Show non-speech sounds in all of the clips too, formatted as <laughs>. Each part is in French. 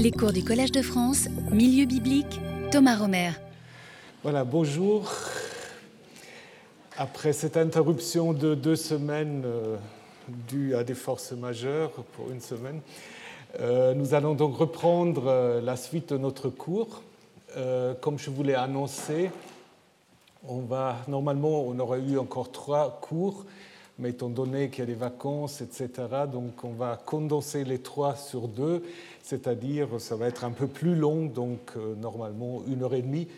Les cours du Collège de France, Milieu biblique, Thomas Romer. Voilà, bonjour. Après cette interruption de deux semaines euh, due à des forces majeures pour une semaine, euh, nous allons donc reprendre euh, la suite de notre cours. comme je vous l'ai annoncé, on va, normalement, on aurait eu encore trois cours, mais étant donné qu'il y a des vacances, etc., donc on va condenser les trois sur deux, c'est-à-dire ça va être un peu plus long, donc euh, normalement une heure et demie.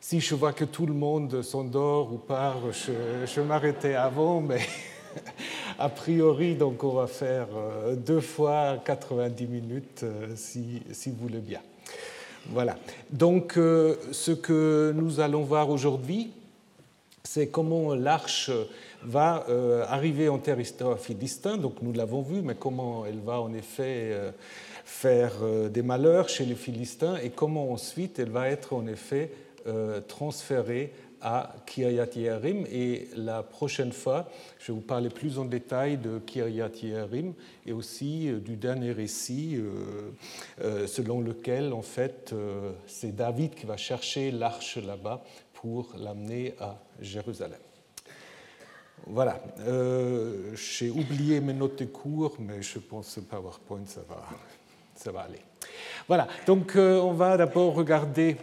Si je vois que tout le monde s'endort ou part, je, je m'arrêtais avant, mais <laughs> a priori, donc on va faire euh, deux fois 90 minutes, euh, si, si vous voulez bien. Voilà. Donc, ce que nous allons voir aujourd'hui, c'est comment l'arche va euh, arriver en territoire philistin, donc nous l'avons vu, mais comment elle va en effet euh, faire euh, des malheurs chez les Philistins et comment ensuite elle va être en effet transférée à Kiryat Yearim. Et la prochaine fois, je vais vous parler plus en détail de Kiryat Yearim et aussi du dernier récit selon lequel, en fait, c'est David qui va chercher l'arche là-bas pour l'amener à Jérusalem. Voilà, euh, j'ai oublié mes notes de cours, mais je pense que PowerPoint, ça va, ça va aller. Voilà, donc euh, on va d'abord regarder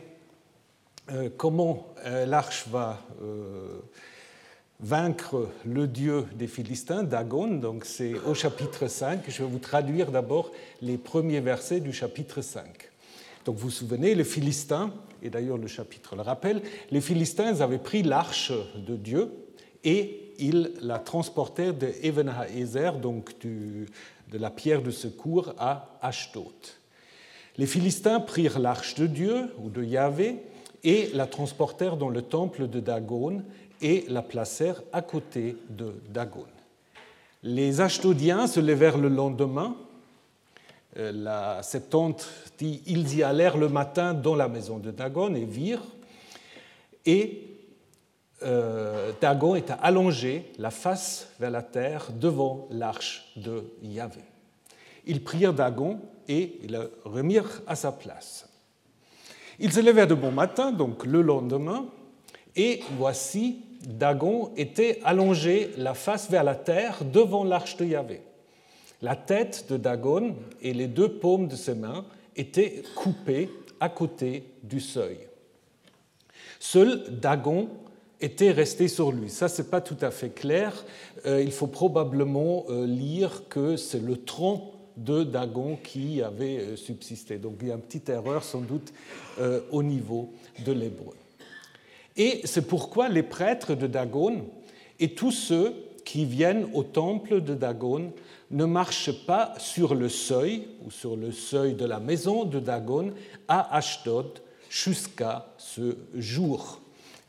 euh, comment l'arche va vaincre le dieu des Philistins, Dagon. Donc c'est au chapitre 5. Je vais vous traduire d'abord les premiers versets du chapitre 5. Donc vous vous souvenez, les Philistins, et d'ailleurs le chapitre le rappelle, les Philistins avaient pris l'arche de Dieu et ils la transportèrent de Evenhaezer, donc de la pierre de secours, à Ashdod. Les Philistins prirent l'arche de Dieu ou de Yahvé et la transportèrent dans le temple de Dagon et la placèrent à côté de Dagon. Les Ashdodiens se levèrent le lendemain. Euh, la Septante dit ils y allèrent le matin dans la maison de Dagon et virent. Et euh, Dagon est allongé, la face vers la terre, devant l'arche de Yahvé. Ils prirent Dagon et le remirent à sa place. Ils se levèrent de bon matin, donc le lendemain, et voici, Dagon était allongé, la face vers la terre, devant l'arche de Yahvé. La tête de Dagon et les deux paumes de ses mains étaient coupées à côté du seuil. Seul Dagon était resté sur lui. Ça, c'est pas tout à fait clair. Euh, il faut probablement euh, lire que c'est le tronc de Dagon qui avait euh, subsisté. Donc il y a une petite erreur sans doute au niveau de l'hébreu. Et c'est pourquoi les prêtres de Dagon et tous ceux qui viennent au temple de Dagon ne marchent pas sur le seuil ou sur le seuil de la maison de Dagon à Ashdod jusqu'à ce jour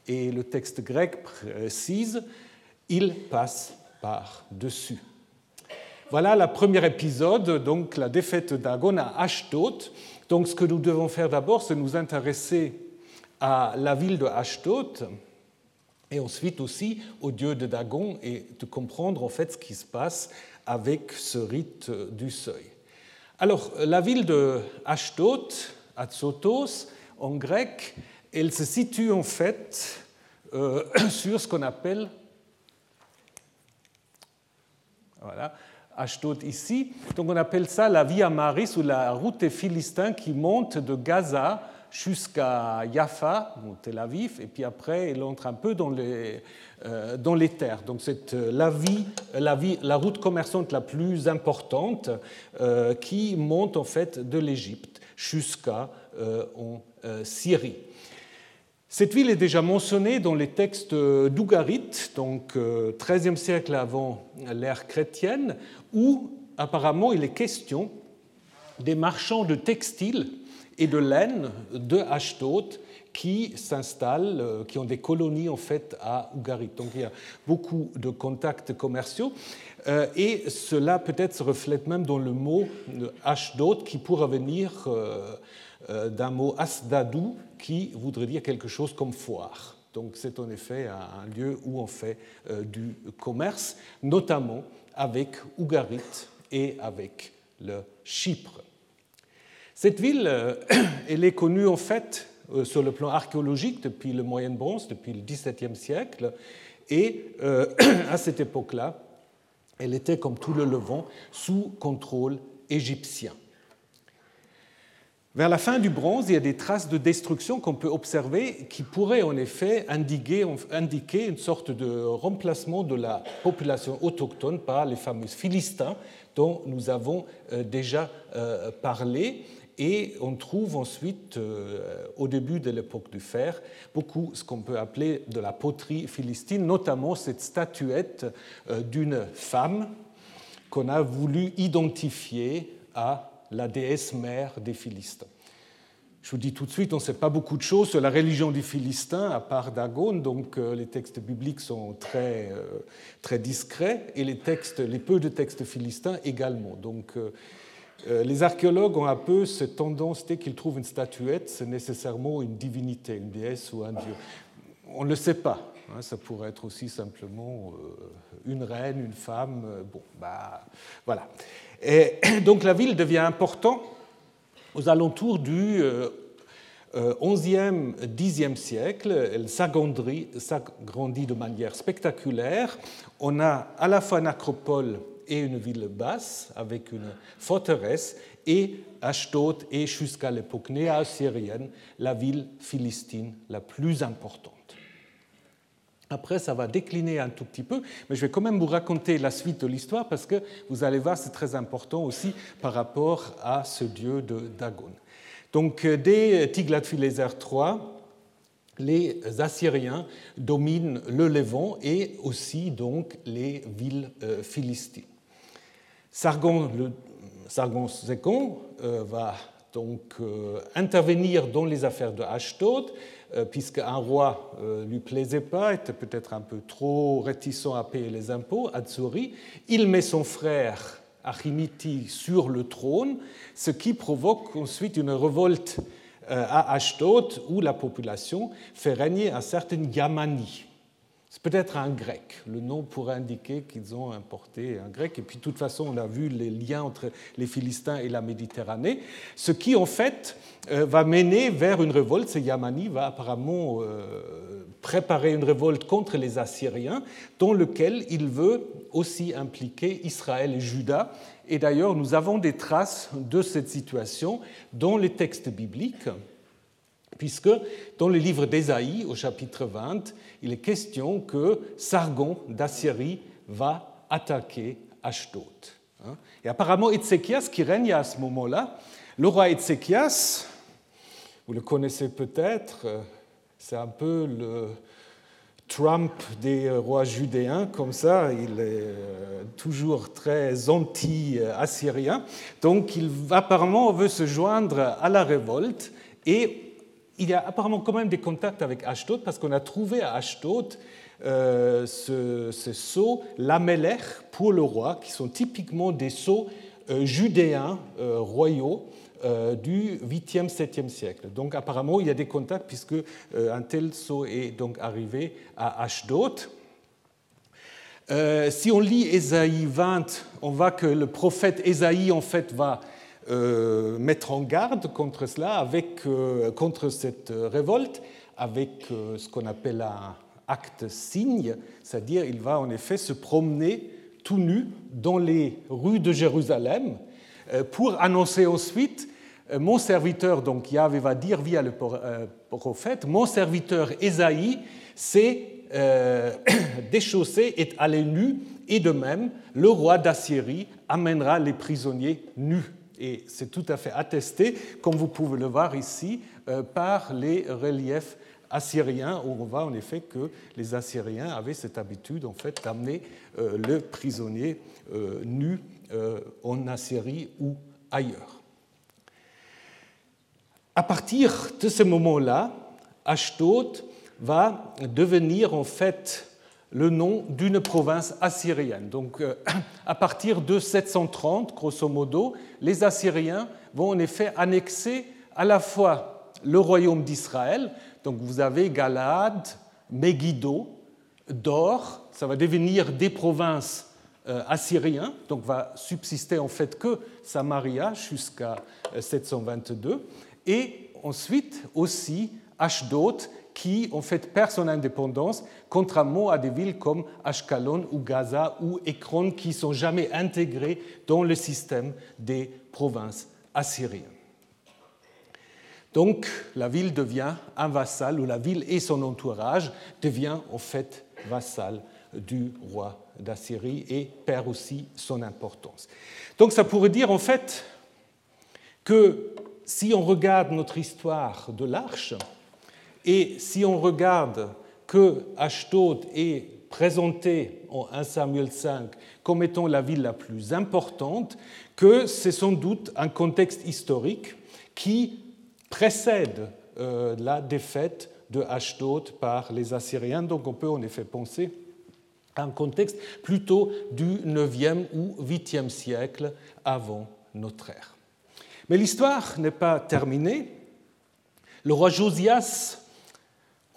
et le texte grec précise, il passe par-dessus. Voilà le premier épisode, donc la défaite d'Agon à Ashdod. Donc ce que nous devons faire d'abord, c'est nous intéresser à la ville de Ashdod et ensuite aussi au dieu de Dagon et de comprendre en fait ce qui se passe avec ce rite du seuil. Alors la ville de Ashdod, Atsotos en grec, elle se situe en fait euh, <clears throat> sur ce qu'on appelle, voilà, Ashdod ici, donc on appelle ça la Via Maris ou la route des Philistins qui monte de Gaza jusqu'à Jaffa, Tel Aviv, et puis après elle entre un peu dans les, euh, dans les terres. Donc c'est euh, la, la, route commerçante la plus importante qui monte en fait de l'Égypte jusqu'en Syrie. Cette ville est déjà mentionnée dans les textes d'Ougarit, donc XIIIe euh, siècle avant l'ère chrétienne, où apparemment il est question des marchands de textiles et de laine de Ashdod qui s'installent, euh, qui ont des colonies en fait à Ougarit. Donc il y a beaucoup de contacts commerciaux euh, et cela peut-être se reflète même dans le mot Ashdod qui pourrait venir d'un mot asdadou qui voudrait dire quelque chose comme foire. Donc c'est en effet un lieu où on fait euh, du commerce, notamment avec Ougarit et avec le Chypre. Cette ville, <clears throat> elle est connue en fait sur le plan archéologique depuis le Moyen Bronze, depuis le XVIIe siècle, et <clears throat> à cette époque-là, elle était, comme tout le Levant, sous contrôle égyptien. Vers la fin du bronze, il y a des traces de destruction qu'on peut observer qui pourraient en effet indiquer, une sorte de remplacement de la population autochtone par les fameux Philistins dont nous avons euh, déjà euh, parlé. Et on trouve ensuite, euh, au début de l'époque du fer, beaucoup ce qu'on peut appeler de la poterie philistine, notamment cette statuette d'une femme qu'on a voulu identifier à la déesse mère des Philistins. Je vous dis tout de suite, on ne sait pas beaucoup de choses sur la religion des Philistins, à part Dagon, donc euh, les textes bibliques sont très, euh, très discrets, et les, textes, les peu de textes philistins également. Donc euh, les archéologues ont un peu cette tendance, dès qu'ils trouvent une statuette, c'est nécessairement une divinité, une déesse ou un dieu. On ne le sait pas. Hein, ça pourrait être aussi simplement une reine, une femme. Bon, bah, voilà. Et <clears throat> donc la ville devient importante aux alentours du 11e, 10e siècle. Elle s'agrandit de manière spectaculaire. On a à la fois une acropole et une ville basse avec une forteresse et Ashdod est jusqu'à l'époque néo-assyrienne la ville philistine la plus importante. Après, ça va décliner un tout petit peu, mais je vais quand même vous raconter la suite de l'histoire parce que vous allez voir, c'est très important aussi par rapport à ce dieu de Dagon. Donc, euh, dès Tiglath-Pileser III, les Assyriens dominent le Levant et aussi donc les villes euh, philistines. Sargon, le, II euh, va donc intervenir dans les affaires de Ashdod puisqu'un roi ne euh, lui plaisait pas, était peut-être un peu trop réticent à payer les impôts, Atsuri, il met son frère Achimiti sur le trône, ce qui provoque ensuite une révolte euh, à Ashdod où la population fait régner un certain Yamani. C'est peut-être un grec. Le nom pourrait indiquer qu'ils ont importé un grec. Et puis, de toute façon, on a vu les liens entre les Philistins et la Méditerranée. Ce qui, en fait, euh, va mener vers une révolte. Ce Yamani va apparemment euh, préparer une révolte contre les Assyriens, dans lequel il veut aussi impliquer Israël et Juda. Et d'ailleurs, nous avons des traces de cette situation dans les textes bibliques puisque dans le livre d'Ésaïe, au chapitre 20, il est question que Sargon d'Assyrie va attaquer Ashdod. Hein. Et apparemment, Ézéchias, qui règne à ce moment-là, le roi Ézéchias, vous le connaissez peut-être, c'est un peu le Trump des rois judéens, comme ça, il est euh, toujours très anti-assyrien. Donc, il apparemment veut se joindre à la révolte et il y a apparemment quand même des contacts avec Ashdod parce qu'on a trouvé à Ashdod euh, ce, ce, sceau lamellaire pour le roi, qui sont typiquement des sceaux euh, judéens euh, royaux du 8e, 7e siècle. Donc apparemment, il y a des contacts puisque un tel sceau est donc arrivé à Ashdod. si on lit Ésaïe 20, on voit que le prophète Ésaïe en fait va euh, mettre en garde contre cela, euh, contre cette révolte, avec euh, ce qu'on appelle un acte signe, c'est-à-dire il va en effet se promener tout nu dans les rues de Jérusalem pour annoncer ensuite mon serviteur, donc Yahvé va dire via le prophète, mon serviteur Ésaïe s'est <coughs> déchaussé et allé nu, et de même, le roi d'Assyrie amènera les prisonniers nus et c'est tout à fait attesté, comme vous pouvez le voir ici, euh, par les reliefs assyriens, où on voit en effet que les Assyriens avaient cette habitude en fait, d'amener euh, le prisonnier euh, nu en Assyrie ou ailleurs. À partir de ce moment-là, Ashdod va devenir en fait le nom d'une province assyrienne. Donc, euh, <clears throat> à partir de 730, grosso modo, les Assyriens vont en effet annexer à la fois le royaume d'Israël, donc vous avez Galad, Megiddo, Dor, ça va devenir des provinces assyrien, donc va subsister en fait que Samaria jusqu'à 722, et ensuite aussi Ashdod, qui en fait perd son indépendance, contrairement à des villes comme Ashkelon ou Gaza ou Ekron qui sont jamais intégrées dans le système des provinces assyriennes. Donc la ville devient un vassal, ou la ville et son entourage devient en fait vassal du roi d'Assyrie et perd aussi son importance. Donc ça pourrait dire en fait que si on regarde notre histoire de l'Arche, et si on regarde que Ashdod est présenté en 1 Samuel 5 comme étant la ville la plus importante, que c'est sans doute un contexte historique qui précède euh, la défaite de Ashdod par les Assyriens. Donc on peut en effet penser à un contexte plutôt du 9e ou 8e siècle avant notre ère. Mais l'histoire n'est pas terminée. Le roi Josias,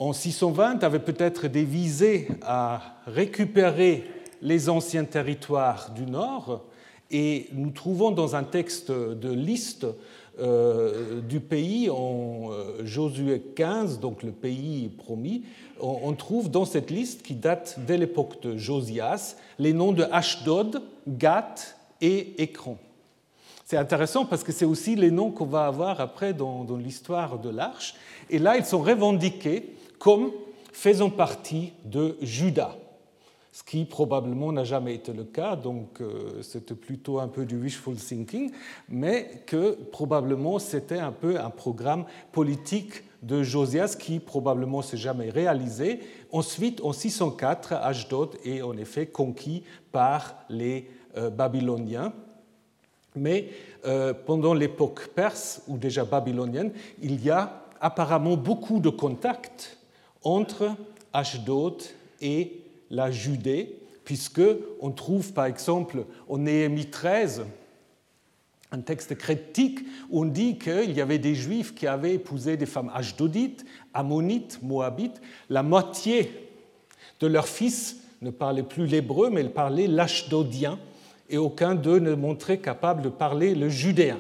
en 620, avait peut-être des visées à récupérer les anciens territoires du nord, et nous trouvons dans un texte de liste euh, du pays en euh, Josué 15, donc le pays promis, on, trouve dans cette liste qui date dès l'époque de Josias les noms de Ashdod, Gath et Ekron. C'est intéressant parce que c'est aussi les noms qu'on va avoir après dans, l'histoire de l'Arche. Et là, ils sont revendiqués comme faisant partie de Judas, ce qui probablement n'a jamais été le cas, donc euh, c'était plutôt un peu du wishful thinking, mais que probablement c'était un peu un programme politique de Josias qui probablement s'est jamais réalisé. Ensuite, en 604, Ashdod est en effet conquis par les euh, Babyloniens mais euh, pendant l'époque perse, ou déjà babylonienne, il y a apparemment beaucoup de contacts entre Ashdod et la Judée, puisque on trouve par exemple en Néhémie 13 un texte critique où on dit qu'il y avait des juifs qui avaient épousé des femmes ashdodites, ammonites, moabites. La moitié de leurs fils ne parlaient plus l'hébreu, mais ils parlaient l'ashdodien, et aucun d'eux ne montrait capable de parler le judéen,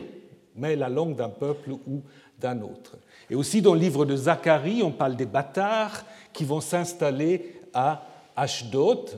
mais la langue d'un peuple ou d'un autre. Et aussi dans le livre de Zacharie, on parle des bâtards qui vont s'installer à Ashdod.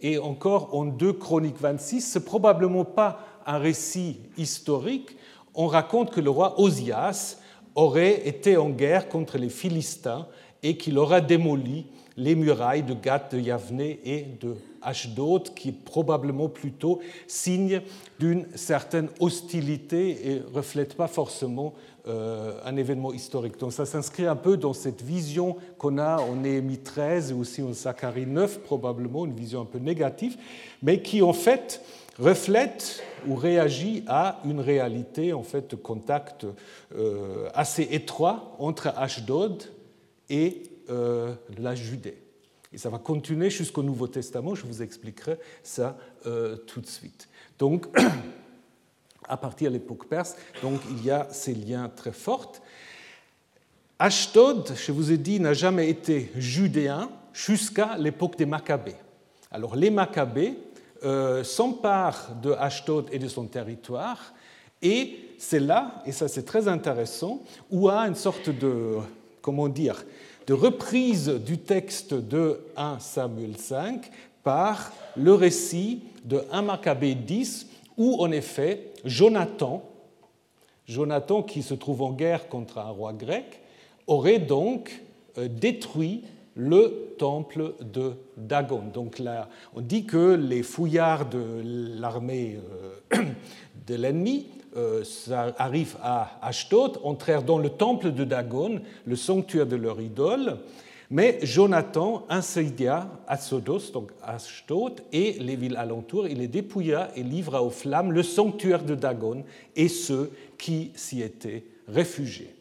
Et encore en 2 Chroniques 26, c'est probablement pas un récit historique. On raconte que le roi Osias aurait été en guerre contre les Philistins et qu'il aura démoli les murailles de Gath, de Yavne et de Ashdod, qui est probablement plutôt signe d'une certaine hostilité et reflète pas forcément un événement historique. Donc ça s'inscrit un peu dans cette vision qu'on a en Néhémie 13 et aussi en Zacharie 9, probablement une vision un peu négative, mais qui en fait reflète ou réagit à une réalité en fait de contact euh, assez étroit entre Ashdod et euh, la Judée. Et ça va continuer jusqu'au Nouveau Testament, je vous expliquerai ça euh, tout de suite. Donc, <clears throat> à partir de l'époque perse, donc, il y a ces liens très forts. Ashdod, je vous ai dit, n'a jamais été judéen jusqu'à l'époque des Maccabées. Alors les Maccabées euh, s'emparent de Ashdod et de son territoire, et c'est là, et ça c'est très intéressant, où a une sorte de, comment dire, de reprise du texte de 1 Samuel 5 par le récit de 1 Maccabée 10, où en effet Jonathan, Jonathan qui se trouve en guerre contre un roi grec, aurait donc euh, détruit le temple de Dagon. Donc là, on dit que les fouillards de l'armée euh, <clears throat> de l'ennemi euh, ça arrive à Ashdod, entrèrent dans le temple de Dagon, le sanctuaire de leur idole, mais Jonathan incendia Assodos, donc Ashdod, et les villes alentours, il les dépouilla et livra aux flammes le sanctuaire de Dagon et ceux qui s'y étaient réfugiés.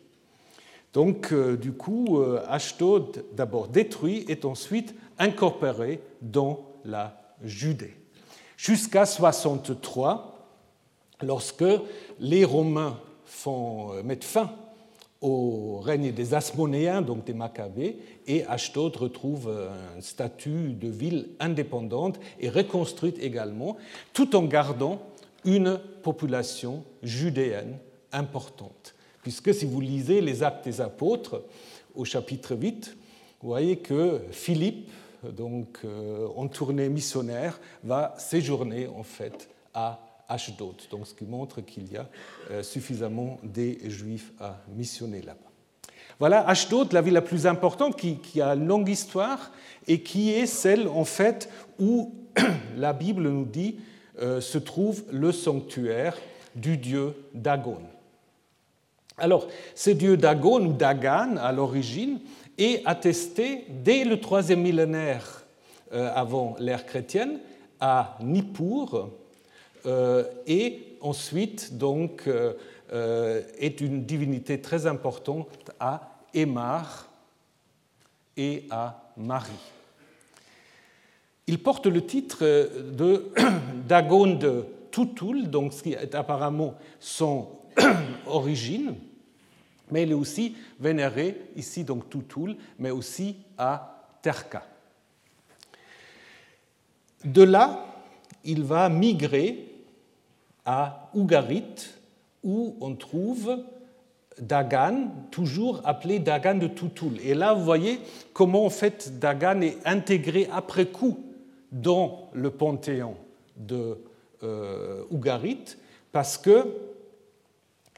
Donc, euh, du coup, euh, Ashdod, d'abord détruit, est ensuite incorporé dans la Judée. Jusqu'à 63, lorsque les Romains font, euh, mettent fin au règne des Asmonéens, donc des Maccabées, et Ashdod retrouve un statut de ville indépendante et reconstruite également, tout en gardant une population judéenne importante. Puisque si vous lisez les actes des apôtres au chapitre 8, vous voyez que Philippe, donc euh, en tournée missionnaire, va séjourner en fait à Ashdod, donc ce qui montre qu'il y a euh, suffisamment des Juifs à missionner là-bas. Voilà Ashdod, la ville la plus importante, qui, a une longue histoire et qui est celle en fait où <clears throat> la Bible nous dit euh, se trouve le sanctuaire du dieu Dagon. Alors, ce dieu Dagon ou Dagan à l'origine est attesté dès le troisième millénaire euh, avant l'ère chrétienne à Nippur, et ensuite donc euh, euh, est une divinité très importante à Émar et à Marie. Il porte le titre de <clears throat> Dagon de Tutul, donc ce qui est apparemment son <clears throat> origine, mais il est aussi vénéré ici donc Tutul, mais aussi à Terka. De là, il va migrer à Ougarit, où on trouve Dagan, toujours appelé Dagan de Tutul. Et là, vous voyez comment en fait Dagan est intégré après coup dans le panthéon de euh, Ougarit, parce que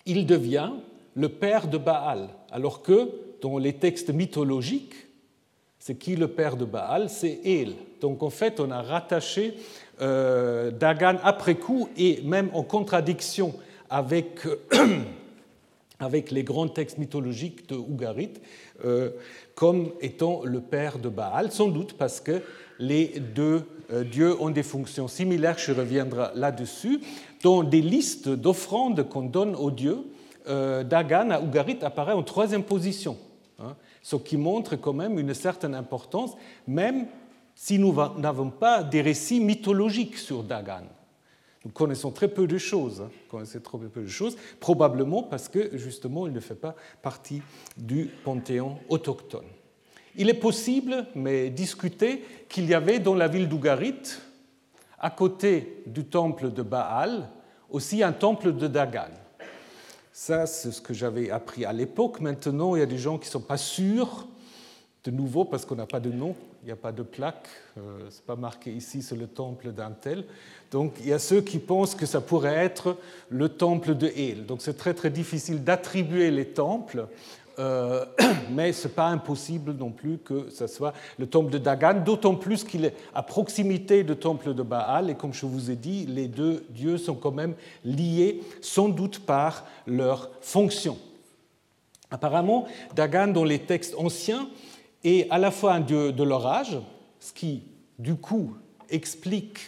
il devient le père de Baal, alors que dans les textes mythologiques, c'est qui le père de Baal? C'est El. Donc en fait, on a rattaché Dagan après coup et même en contradiction avec, <clears throat> avec les grands textes mythologiques de Ougarit euh, comme étant le père de Baal, sans doute parce que les deux euh, dieux ont des fonctions similaires, je reviendrai là-dessus. Dans des listes d'offrandes qu'on donne aux dieux, Dagan à Ougarit apparaît en troisième position, hein, ce qui montre quand même une certaine importance, même si nous n'avons pas des récits mythologiques sur Dagan. Nous connaissons très peu de choses, hein, connaissons très peu de choses, probablement parce que justement il ne fait pas partie du panthéon autochtone. Il est possible, mais discuté, qu'il y avait dans la ville d'Ougarit, à côté du temple de Baal, aussi un temple de Dagan. Ça, c'est ce que j'avais appris à l'époque. Maintenant, il y a des gens qui ne sont pas sûrs, de nouveau parce qu'on n'a pas de nom, il n'y a pas de plaque, euh, ce n'est pas marqué ici, c'est le temple d'un tel. Donc il y a ceux qui pensent que ça pourrait être le temple de El. Donc c'est très très difficile d'attribuer les temples, euh, <clears throat> mais ce n'est pas impossible non plus que ce soit le temple de Dagan, d'autant plus qu'il est à proximité du temple de Baal, et comme je vous ai dit, les deux dieux sont quand même liés, sans doute par leur fonction. Apparemment, Dagan, dans les textes anciens, est à la fois un dieu de l'orage, ce qui du coup explique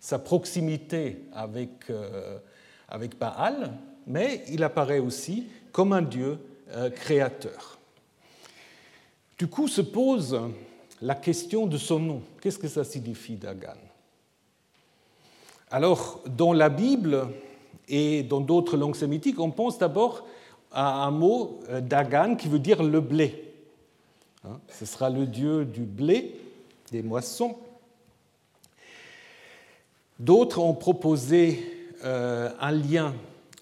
sa proximité avec, euh, avec Baal, mais il apparaît aussi comme un dieu euh, créateur. Du coup se pose la question de son nom. Qu'est-ce que ça signifie Dagan? Alors, dans la Bible et dans d'autres langues sémitiques, on pense d'abord à un mot euh, Dagan qui veut dire le blé. Hein, ce sera le dieu du blé, des moissons. D'autres ont proposé euh, un lien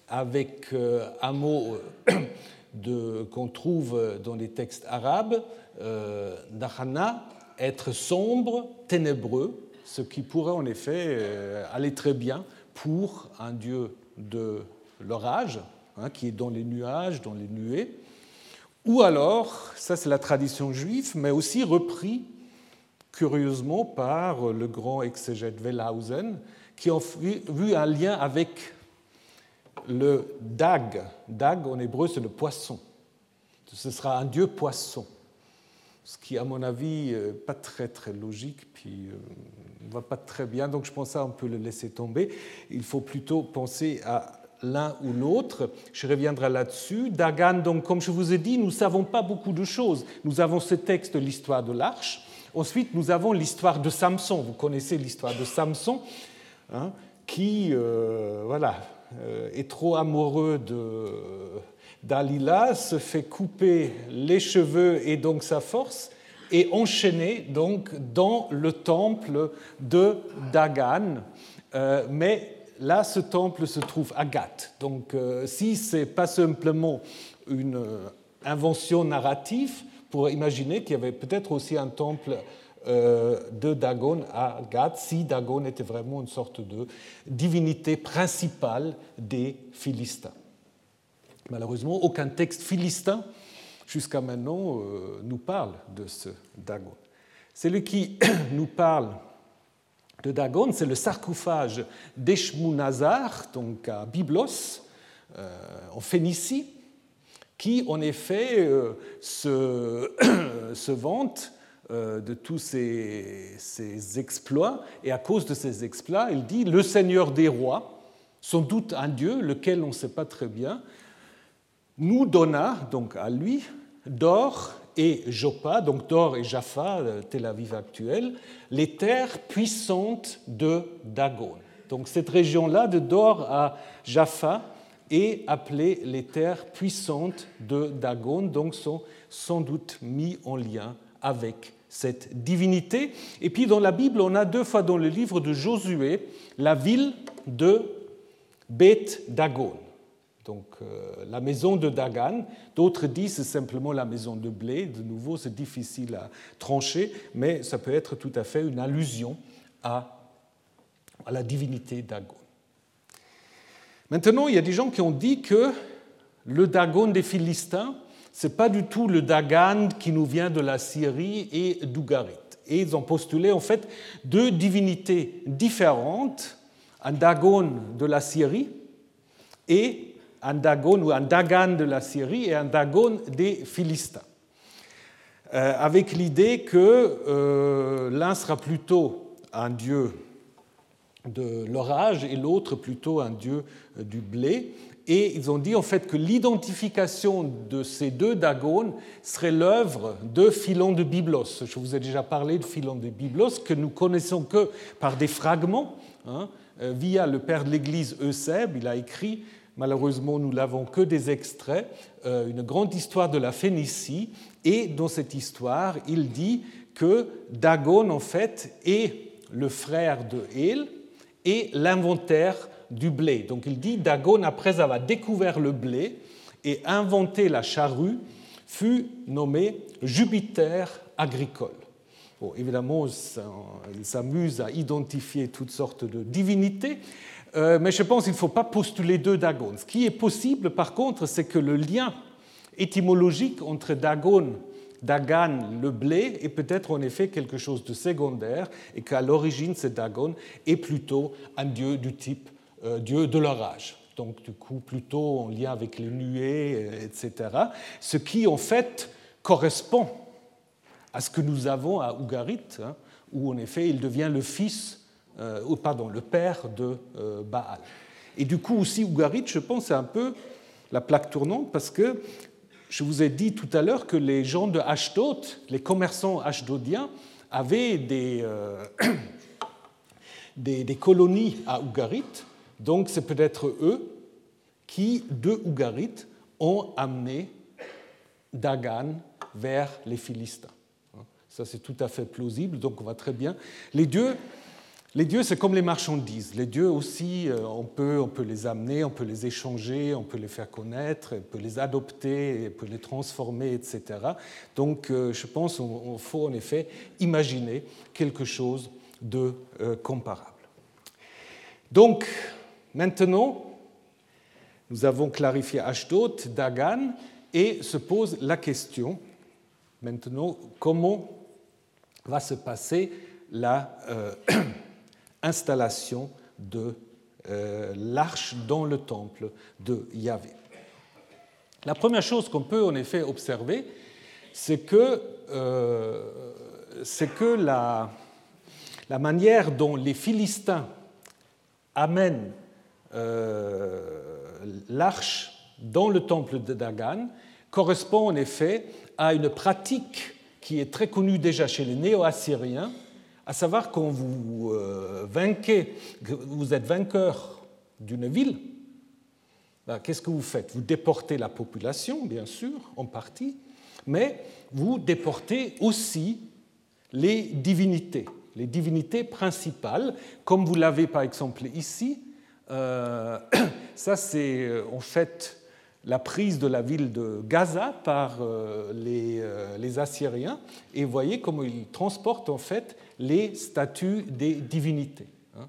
avec euh, un mot euh, qu'on trouve dans les textes arabes, Dahana, être sombre, ténébreux, ce qui pourrait en effet aller très bien pour un dieu de l'orage, hein, qui est dans les nuages, dans les nuées. Ou alors, ça c'est la tradition juive, mais aussi repris curieusement par le grand exégète Wellhausen, qui a vu un lien avec le dag. Dag en hébreu c'est le poisson. Ce sera un dieu poisson. Ce qui, à mon avis, n'est pas très très logique, puis euh, va pas très bien, donc je pense qu'on peut le laisser tomber. Il faut plutôt penser à l'un ou l'autre. Je reviendrai là-dessus. Dagan, donc, comme je vous ai dit, nous ne savons pas beaucoup de choses. Nous avons ce texte, l'histoire de l'arche. Ensuite, nous avons l'histoire de Samson. Vous connaissez l'histoire de Samson, hein, qui, euh, voilà, euh, est trop amoureux de, Dalila se fait couper les cheveux et donc sa force et enchaîné donc dans le temple de Dagan. Euh, mais là, ce temple se trouve à Gath. Donc, euh, si ce n'est pas simplement une euh, invention narrative, pour imaginer qu'il y avait peut-être aussi un temple de Dagon à Gath, si Dagon était vraiment une sorte de divinité principale des Philistins. Malheureusement, aucun texte philistin jusqu'à maintenant euh, nous parle de ce Dagon. Celui qui <clears throat> nous parle de Dagon, c'est le sarcophage d'Eshmunazar, donc à Byblos, euh, en Phénicie, qui en effet euh, se, <coughs> vante de tous ses, ses, exploits, et à cause de ses exploits, il dit le Seigneur des rois, sans doute un dieu, lequel on ne sait pas très bien, nous donna, donc à lui, Dor et Joppa, donc Dor et Jaffa, Tel Aviv actuel, les terres puissantes de Dagon. Donc cette région-là, de Dor à Jaffa, est appelée les terres puissantes de Dagon, donc sont sans doute mis en lien avec cette divinité. Et puis dans la Bible, on a deux fois dans le livre de Josué la ville de Beth Dagon donc euh, la maison de Dagan. D'autres disent simplement la maison de blé. De nouveau, c'est difficile à trancher, mais ça peut être tout à fait une allusion à, à la divinité Dagon. Maintenant, il y a des gens qui ont dit que le Dagon des Philistins, ce n'est pas du tout le Dagan qui nous vient de la Syrie et d'Ougarit. Et ils ont postulé en fait deux divinités différentes, un Dagon de la Syrie et un Dagon ou un Dagan de la Syrie et un Dagon des Philistins, euh, avec l'idée que euh, l'un sera plutôt un dieu de l'orage et l'autre plutôt un dieu euh, du blé. Et ils ont dit en fait que l'identification de ces deux Dagons serait l'œuvre de Philon de Byblos. Je vous ai déjà parlé de Philon de Byblos, que nous connaissons que par des fragments. Hein, via le père de l'Église Eusèbe, il a écrit Malheureusement, nous n'avons que des extraits, euh, une grande histoire de la Phénicie, et dans cette histoire, il dit que Dagon, en fait, est le frère de Hél et l'inventaire du blé. Donc il dit Dagon, après avoir découvert le blé et inventé la charrue, fut nommé Jupiter agricole. Bon, évidemment, il s'amuse à identifier toutes sortes de divinités, euh, mais je pense qu'il ne faut pas postuler deux Dagon. Ce qui est possible, par contre, c'est que le lien étymologique entre Dagon, Dagan, le blé, est peut-être en effet quelque chose de secondaire et qu'à l'origine, ce Dagon est plutôt un dieu du type euh, dieu de l'orage. Donc, du coup, plutôt en lien avec les nuées, euh, etc. Ce qui, en fait, correspond à ce que nous avons à Ougarit, hein, où en effet il devient le fils euh, pardon, le père de euh, Baal. Et du coup aussi Ougarit, je pense, c'est un peu la plaque tournante parce que je vous ai dit tout à l'heure que les gens de Ashdod, les commerçants ashdodiens, avaient des, euh, <coughs> des, des, colonies à Ougarit. Donc c'est peut-être eux qui, de Ougarit, ont amené Dagan vers les Philistins. Ça, c'est tout à fait plausible, donc on va très bien. Les dieux les dieux, c'est comme les marchandises. Les dieux aussi, euh, on peut, les amener, on peut les échanger, on peut les faire connaître, on peut les adopter, on peut les transformer, etc. Donc euh, je pense qu'il faut en effet imaginer quelque chose de euh, comparable. Donc maintenant, nous avons clarifié Ashdod, Dagan, et se pose la question, maintenant, comment va se passer la <clears throat> installation de euh, l'arche dans le temple de Yahvé. La première chose qu'on peut en effet observer, c'est que, euh, la, manière dont les Philistins amènent euh, l'arche dans le temple de Dagan correspond en effet à une pratique qui est très connue déjà chez les néo-assyriens, à savoir quand vous euh, vainquez, vous êtes vainqueur d'une ville, ben, qu'est-ce que vous faites? Vous déportez la population, bien sûr, en partie, mais vous déportez aussi les divinités, les divinités principales, comme vous l'avez par exemple ici. Euh, <coughs> ça, c'est euh, en fait la prise de la ville de Gaza par euh, les, Assyriens, et voyez comment ils transportent en fait les statues des divinités. Hein.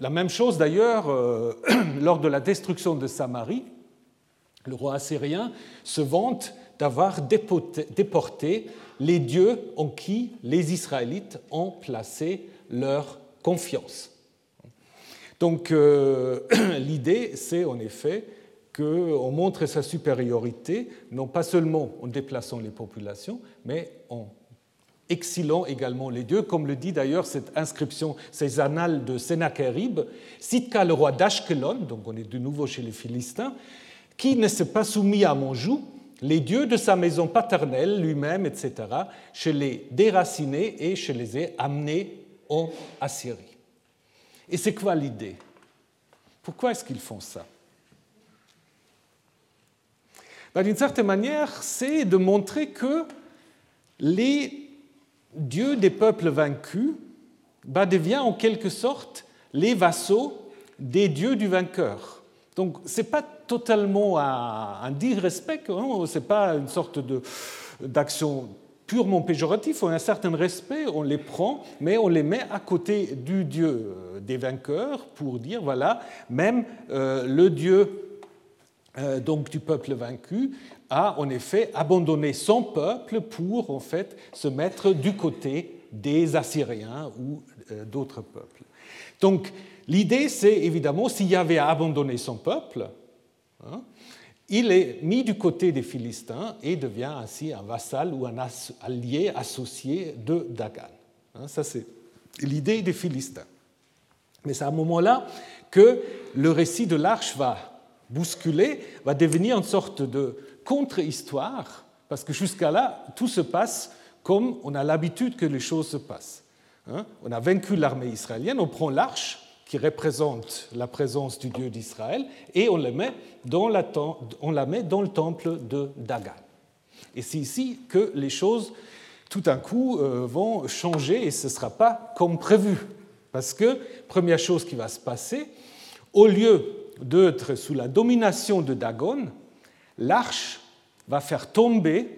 La même chose d'ailleurs <clears throat> lors de la destruction de Samarie, le roi assyrien se vante d'avoir déporté les dieux en qui les Israélites ont placé leur confiance. Donc euh, <clears throat> l'idée, c'est en effet qu'on montre sa supériorité, non pas seulement en déplaçant les populations, mais en exilant également les dieux, comme le dit d'ailleurs cette inscription, ces annales de Sennacherib, Sitka, le roi d'Ashkelon, donc on est de nouveau chez les Philistins, qui ne s'est pas soumis à mon joug, les dieux de sa maison paternelle, lui-même, etc., je les déracinés et je les ai amenés en Assyrie. Et c'est quoi l'idée? Pourquoi est-ce qu'ils font ça? Ben, D'une certaine manière, c'est de montrer que les dieux des peuples vaincus ben, deviennent en quelque sorte les vassaux des dieux du vainqueur. Donc ce n'est pas totalement un, disrespect, hein, ce n'est pas une sorte d'action purement péjorative, on a un certain respect, on les prend, mais on les met à côté du Dieu des vainqueurs pour dire, voilà, même euh, le Dieu euh, donc du peuple vaincu a en effet abandonné son peuple pour en fait se mettre du côté des Assyriens ou euh, d'autres peuples. Donc L'idée, c'est évidemment, s'il y avait abandonné son peuple, hein, il est mis du côté des Philistins et devient ainsi un vassal ou un allié associé de Dagan. Hein, ça, c'est l'idée des Philistins. Mais c'est à un moment-là que le récit de l'Arche va bousculer, va devenir une sorte de contre-histoire, parce que jusqu'à là, tout se passe comme on a l'habitude que les choses se passent. Hein. On a vaincu l'armée israélienne, on prend l'Arche, qui représente la présence du Dieu d'Israël, et on la, met dans la, on la met dans le temple de Dagan. Et c'est ici que les choses, tout d'un coup, euh, vont changer et ce ne sera pas comme prévu. Parce que, première chose qui va se passer, au lieu d'être sous la domination de Dagon, l'arche va faire tomber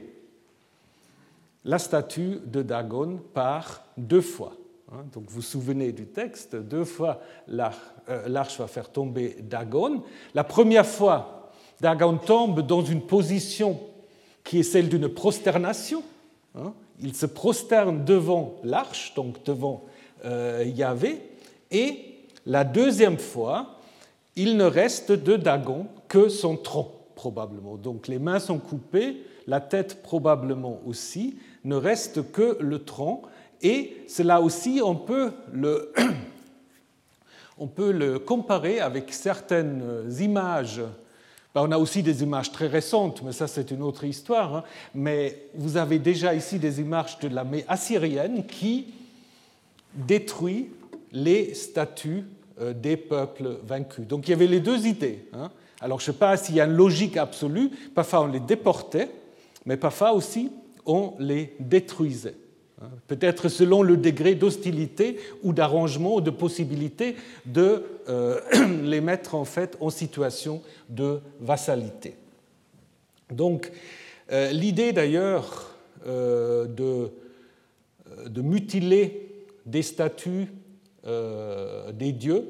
la statue de Dagon par deux fois. Hein, donc vous vous souvenez du texte, deux fois euh, l'arche va faire tomber Dagon. La première fois, Dagon tombe dans une position qui est celle d'une prosternation. Hein. Il se prosterne devant l'arche, donc devant euh, Yahvé. Et la deuxième fois, il ne reste de Dagon que son tronc, probablement. Donc les mains sont coupées, la tête probablement aussi, ne reste que le tronc. Et cela aussi, on peut le, <clears throat> on peut le comparer avec certaines images. Ben, on a aussi des images très récentes, mais ça c'est une autre histoire. Hein. Mais vous avez déjà ici des images de l'armée assyrienne qui détruit les statues euh, des peuples vaincus. Donc il y avait les deux idées. Hein. Alors je ne sais pas s'il y a une logique absolue. Parfois on les déportait, mais parfois aussi on les détruisait. Hein, peut-être selon le degré d'hostilité ou d'arrangement ou de possibilité de euh, <clears throat> les mettre en fait en situation de vassalité. Donc euh, l'idée d'ailleurs euh, de, de, mutiler des statues des dieux,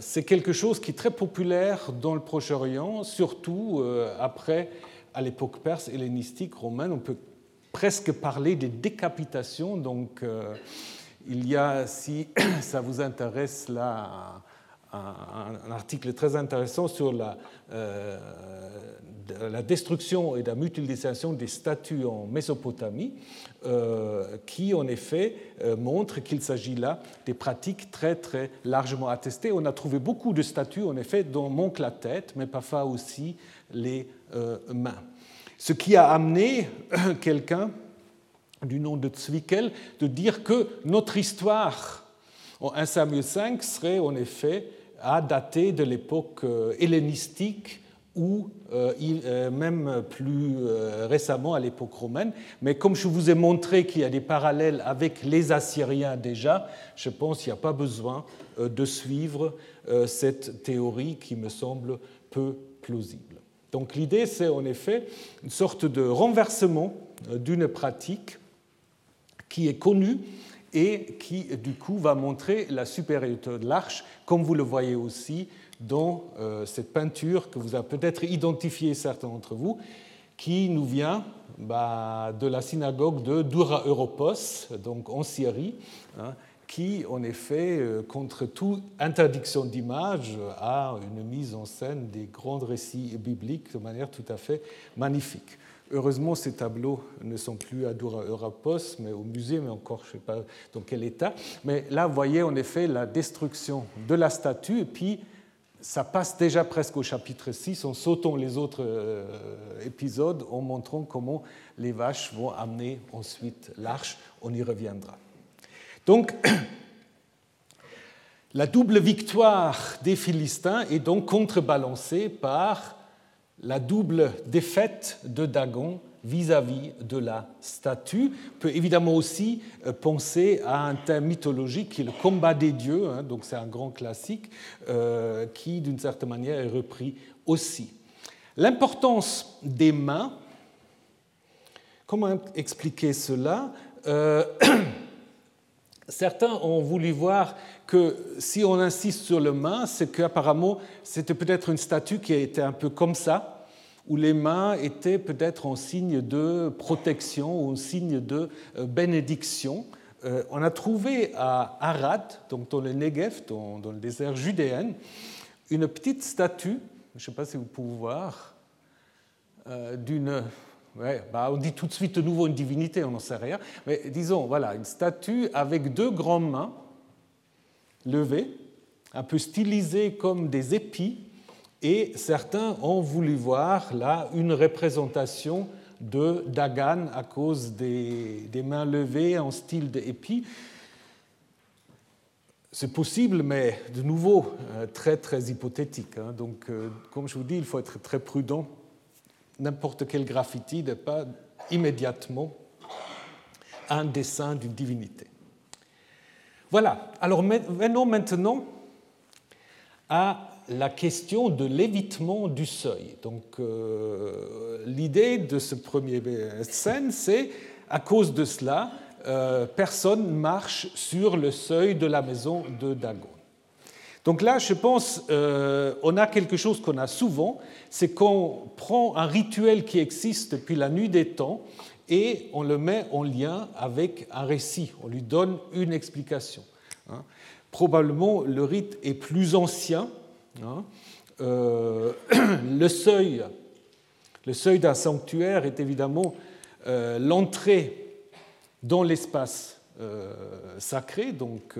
c'est quelque chose qui est très populaire dans le Proche-Orient, surtout après, à l'époque perse, hellénistique, romaine. On peut presque parler des décapitations. Donc, euh, il y a, si <coughs> ça vous intéresse, là, un, article très intéressant sur la, euh, la, destruction et la mutilisation des statues en Mésopotamie, euh, qui en effet montre qu'il s'agit là des pratiques très très largement attestées. On a trouvé beaucoup de statues en effet dont manque la tête, mais parfois aussi les mains. Ce qui a amené <coughs> quelqu'un du nom de Zwickel de dire que notre histoire en 1 Samuel 5 serait en effet à dater de l'époque hellénistique ou même plus récemment à l'époque romaine. Mais comme je vous ai montré qu'il y a des parallèles avec les Assyriens déjà, je pense qu'il n'y a pas besoin de suivre cette théorie qui me semble peu plausible. Donc l'idée, c'est en effet une sorte de renversement d'une pratique qui est connue et qui, du coup, va montrer la supériorité de l'arche, comme vous le voyez aussi dans euh, cette peinture que vous avez peut-être identifiée certains d'entre vous, qui nous vient bah, de la synagogue de Dura Europos, donc en Syrie, hein, qui, en effet, euh, contre toute interdiction d'image, a une mise en scène des grands récits bibliques de manière tout à fait magnifique. Heureusement, ces tableaux ne sont plus à Dura Europos, mais au musée, mais encore, je ne sais pas dans quel état. Mais là, vous voyez en effet la destruction de la statue, et puis ça passe déjà presque au chapitre 6, en sautant les autres euh, épisodes, en montrant comment les vaches vont amener ensuite l'arche. On y reviendra. Donc, <clears throat> la double victoire des Philistins est donc contrebalancée par la double défaite de Dagon vis-à-vis de la statue peut évidemment aussi euh, penser à un thème mythologique qui est le combat des dieux, hein, donc c'est un grand classique euh, qui d'une certaine manière est repris aussi. L'importance des mains, comment expliquer cela euh, <clears throat> Certains ont voulu voir que si on insiste sur le main, c'est qu'apparemment c'était peut-être une statue qui était un peu comme ça, où les mains étaient peut-être en signe de protection ou en signe de euh, bénédiction. Euh, on a trouvé à Arad, donc dans le Negev, dans, le désert judéen, une petite statue, je ne sais pas si vous pouvez voir, euh, d'une Bah on dit tout de suite de nouveau une divinité, on n'en sait rien. Mais disons, voilà, une statue avec deux grandes mains levées, un peu stylisées comme des épis, et certains ont voulu voir là une représentation de Dagan à cause des, des mains levées en style d'épis. C'est possible, mais de nouveau euh, très très hypothétique. Hein. Donc, euh, comme je vous dis, il faut être très prudent n'importe quel graffiti n'est pas immédiatement un dessin d'une divinité. Voilà, alors venons maintenant à la question de l'évitement du seuil. Donc euh, l'idée de ce premier scène, c'est à cause de cela, euh, personne marche sur le seuil de la maison de Dagon. Donc là, je pense, euh, on a quelque chose qu'on a souvent, c'est qu'on prend un rituel qui existe depuis la nuit des temps et on le met en lien avec un récit, on lui donne une explication. Hein. Probablement, le rite est plus ancien. Hein. Euh, <clears throat> le seuil, le seuil d'un sanctuaire est évidemment euh, l'entrée dans l'espace sacré, donc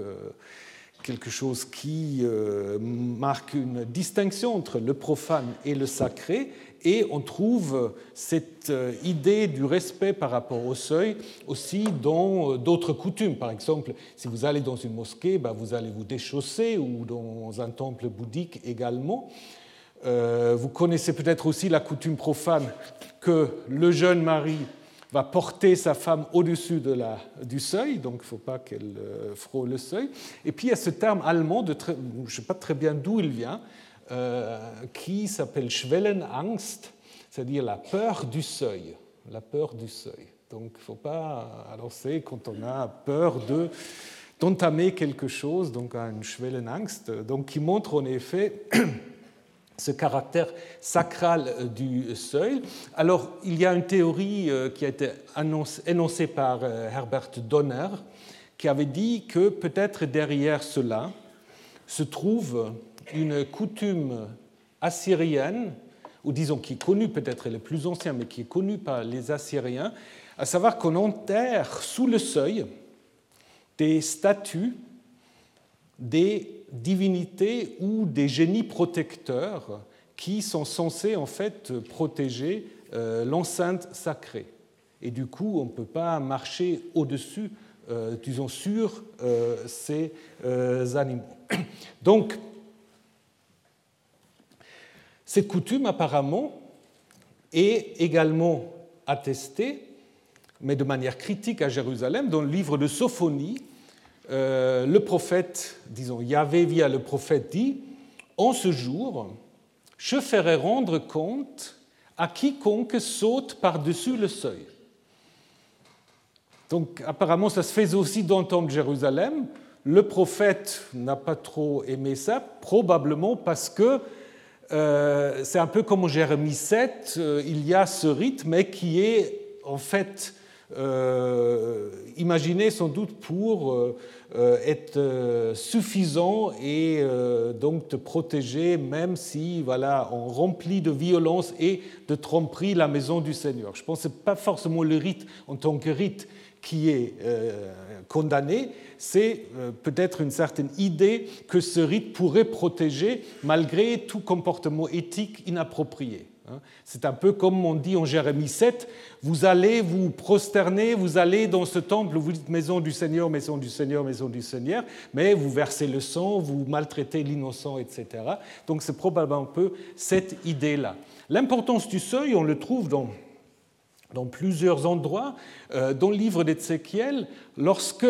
quelque chose qui euh, marque une distinction entre le profane et le sacré, et on trouve cette euh, idée du respect par rapport au seuil aussi dans euh, d'autres coutumes. Par exemple, si vous allez dans une mosquée, ben, vous allez vous déchausser, ou dans un temple bouddhique également. vous connaissez peut-être aussi la coutume profane que le jeune mari va porter sa femme au-dessus de du seuil, donc il ne faut pas qu'elle euh, frôle le seuil. Et puis il y a ce terme allemand, je ne sais pas très bien d'où il vient, euh, qui s'appelle Schwellenangst, c'est-à-dire la peur du seuil. La peur du seuil. Donc il ne faut pas. Alors c'est quand on a peur de d'entamer quelque chose, donc un Schwellenangst, donc qui montre en effet ce caractère sacral euh, du seuil. Alors, il y a une théorie euh, qui a été énoncée par euh, Herbert Donner, qui avait dit que peut-être derrière cela se trouve une coutume assyrienne, ou disons qui est connue, peut-être le plus ancien, mais qui est connue par les Assyriens, à savoir qu'on enterre sous le seuil des statues des divinités ou des génies protecteurs qui sont censés en fait protéger euh, l'enceinte sacrée. Et du coup, on ne peut pas marcher au-dessus, euh, disons, sur euh, ces animaux. <coughs> Donc, Cette coutume, apparemment, est également attestée, mais de manière critique à Jérusalem, dans le livre de Sophonie. Euh, le prophète, disons, Yahvé via le prophète dit En ce jour, je ferai rendre compte à quiconque saute par-dessus le seuil. Donc apparemment, ça se fait aussi dans le temple de Jérusalem. Le prophète n'a pas trop aimé ça, probablement parce que euh, c'est un peu comme en Jérémie 7, euh, il y a ce rite, mais qui est en fait euh, imaginé sans doute pour être suffisant et donc te protéger, même si voilà, on remplit de violence et de tromperie la maison du Seigneur. Je pense que pas forcément le rite en tant que rite qui est condamné, c'est euh, peut-être une certaine idée que ce rite pourrait protéger malgré tout comportement éthique inapproprié. Hein. C'est un peu comme on dit en Jérémie 7, vous allez vous prosterner, vous allez dans ce temple, vous dites maison du Seigneur, maison du Seigneur, maison du Seigneur, mais vous versez le sang, vous maltraitez l'innocent, etc. Donc c'est probablement un peu cette idée-là. L'importance du seuil, on le trouve dans, dans plusieurs endroits. Euh, dans le livre d'Ézéchiel, lorsque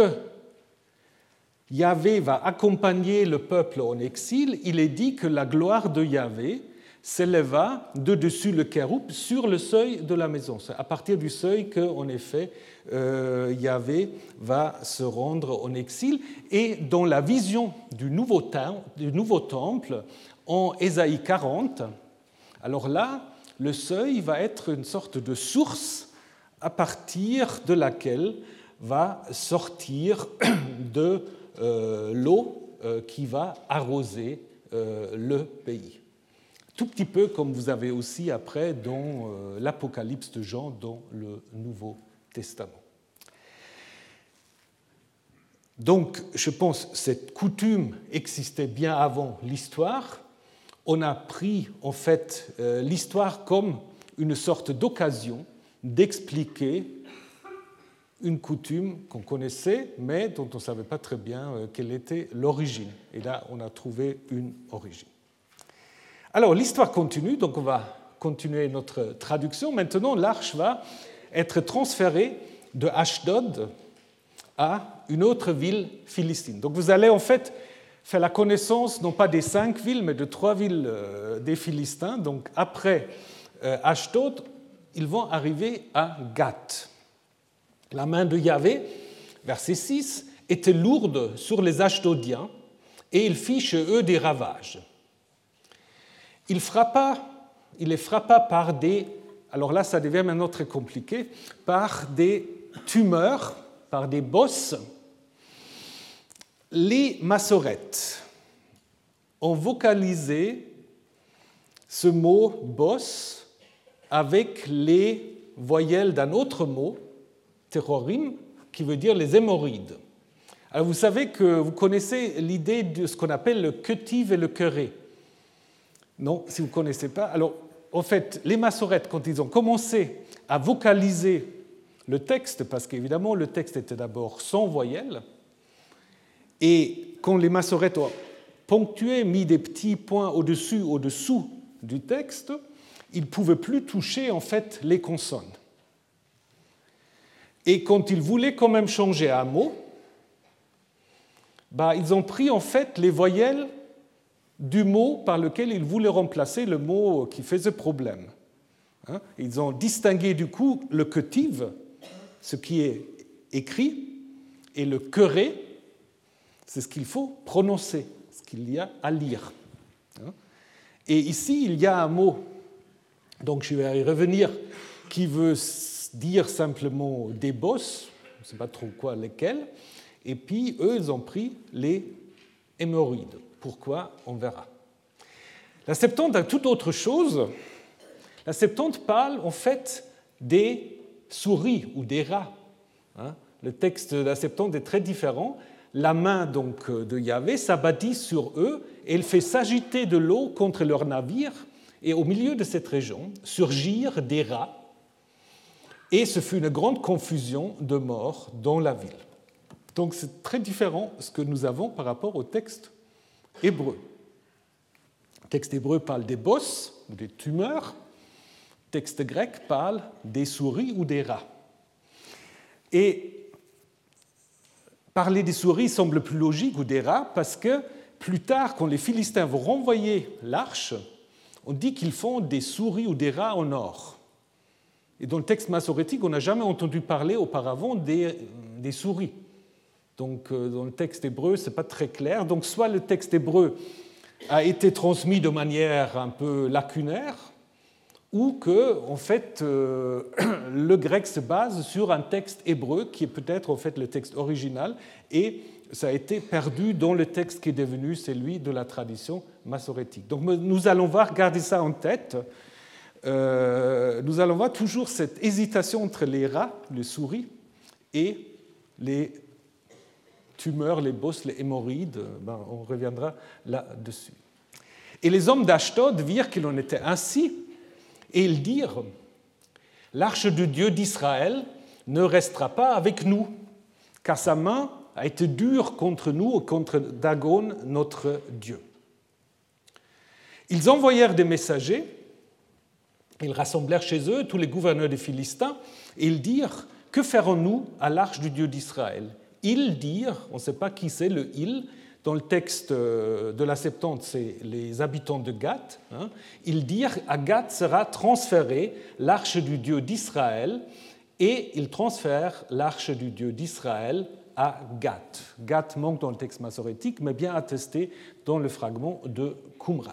Yahvé va accompagner le peuple en exil, il est dit que la gloire de Yahvé s'éleva de dessus le kéroub sur le seuil de la maison. C'est à partir du seuil que, effet, euh, Yahvé va se rendre en exil. Et dans la vision du nouveau, temple, en Ésaïe 40, alors là, le seuil va être une sorte de source à partir de laquelle va sortir <clears throat> de euh, l'eau euh, qui va arroser le pays. Tout petit peu comme vous avez aussi après dans l'Apocalypse de Jean dans le Nouveau Testament. Donc, je pense que cette coutume existait bien avant l'histoire. On a pris en fait l'histoire comme une sorte d'occasion d'expliquer une coutume qu'on connaissait, mais dont on ne savait pas très bien euh, quelle était l'origine. Et là, on a trouvé une origine. Alors, l'histoire continue, donc on va continuer notre traduction. Maintenant, l'arche va être transférée de Ashdod à une autre ville philistine. Donc, vous allez en fait faire la connaissance non pas des cinq villes, mais de trois villes euh, des Philistins. Donc, après euh, Ashdod, ils vont arriver à Gath. La main de Yahvé, verset 6, était lourde sur les Ashdodiens et il fit chez eux des ravages. Il frappa, il les frappa par des, alors là ça devient maintenant très compliqué, par des tumeurs, par des bosses. Les massorettes ont vocalisé ce mot bosse avec les voyelles d'un autre mot terrorim, qui veut dire les hémorroïdes. Alors vous savez que vous connaissez l'idée de ce qu'on appelle le quetive et le queré. Non, si vous ne connaissez pas. Alors, en fait, les massorettes, quand ils ont commencé à vocaliser le texte, parce qu'évidemment, le texte était d'abord sans voyelles, et quand les massorettes ont ponctué, mis des petits points au-dessus, au-dessous du texte, ils ne pouvaient plus toucher en fait les consonnes. Et quand ils voulaient quand même changer un mot, bah, ils ont pris en fait les voyelles du mot par lequel ils voulaient remplacer le mot qui faisait problème. Hein. Ils ont distingué du coup le quetive, ce qui est écrit, et le queré, c'est ce qu'il faut prononcer, ce qu'il y a à lire. Hein. Et ici, il y a un mot, donc je vais y revenir, qui veut dire simplement des bosses, je ne sais pas trop quoi, lesquels, et puis eux, ils ont pris les hémorroïdes. Pourquoi On verra. La Septante a toute autre chose. La Septante parle en fait des souris ou des rats. Hein. Le texte de la Septante est très différent. La main donc de Yahvé s'abattit sur eux et elle fait s'agiter de l'eau contre leurs navires. Et au milieu de cette région surgirent des rats et ce fut une grande confusion de morts dans la ville. Donc c'est très différent ce que nous avons par rapport au texte hébreu. Le texte hébreu parle des bosses, ou des tumeurs. Le texte grec parle des souris ou des rats. Et parler des souris semble plus logique ou des rats parce que plus tard, quand les Philistins vont renvoyer l'arche, on dit qu'ils font des souris ou des rats en or. Et dans le texte massorétique, on n'a jamais entendu parler auparavant des, des souris. Donc euh, dans le texte hébreu, ce n'est pas très clair. Donc soit le texte hébreu a été transmis de manière un peu lacunaire, ou que en fait euh, <clears throat> le grec se base sur un texte hébreu qui est peut-être en fait le texte original et ça a été perdu dans le texte qui est devenu celui de la tradition massorétique. Donc nous allons voir, garder ça en tête, euh, nous allons voir toujours cette hésitation entre les rats, les souris, et les tumeurs, les bosses, les hémorroïdes. Ben, on reviendra là-dessus. Et les hommes d'Ashdod virent qu'il en était ainsi, et ils dirent L'arche du Dieu d'Israël ne restera pas avec nous, car sa main a été dure contre nous et contre Dagon, notre Dieu. Ils envoyèrent des messagers, ils rassemblèrent chez eux tous les gouverneurs des Philistins, et ils dirent Que ferons-nous à l'arche du Dieu d'Israël? Ils dirent, on ne sait pas qui c'est le il, dans le texte euh, de la Septante, c'est les habitants de Gath, hein, ils dirent à Gath sera transférée l'arche du Dieu d'Israël, et ils transfèrent l'arche du Dieu d'Israël à Gath. Gath manque dans le texte massorétique, mais bien attesté dans le fragment de Qumran.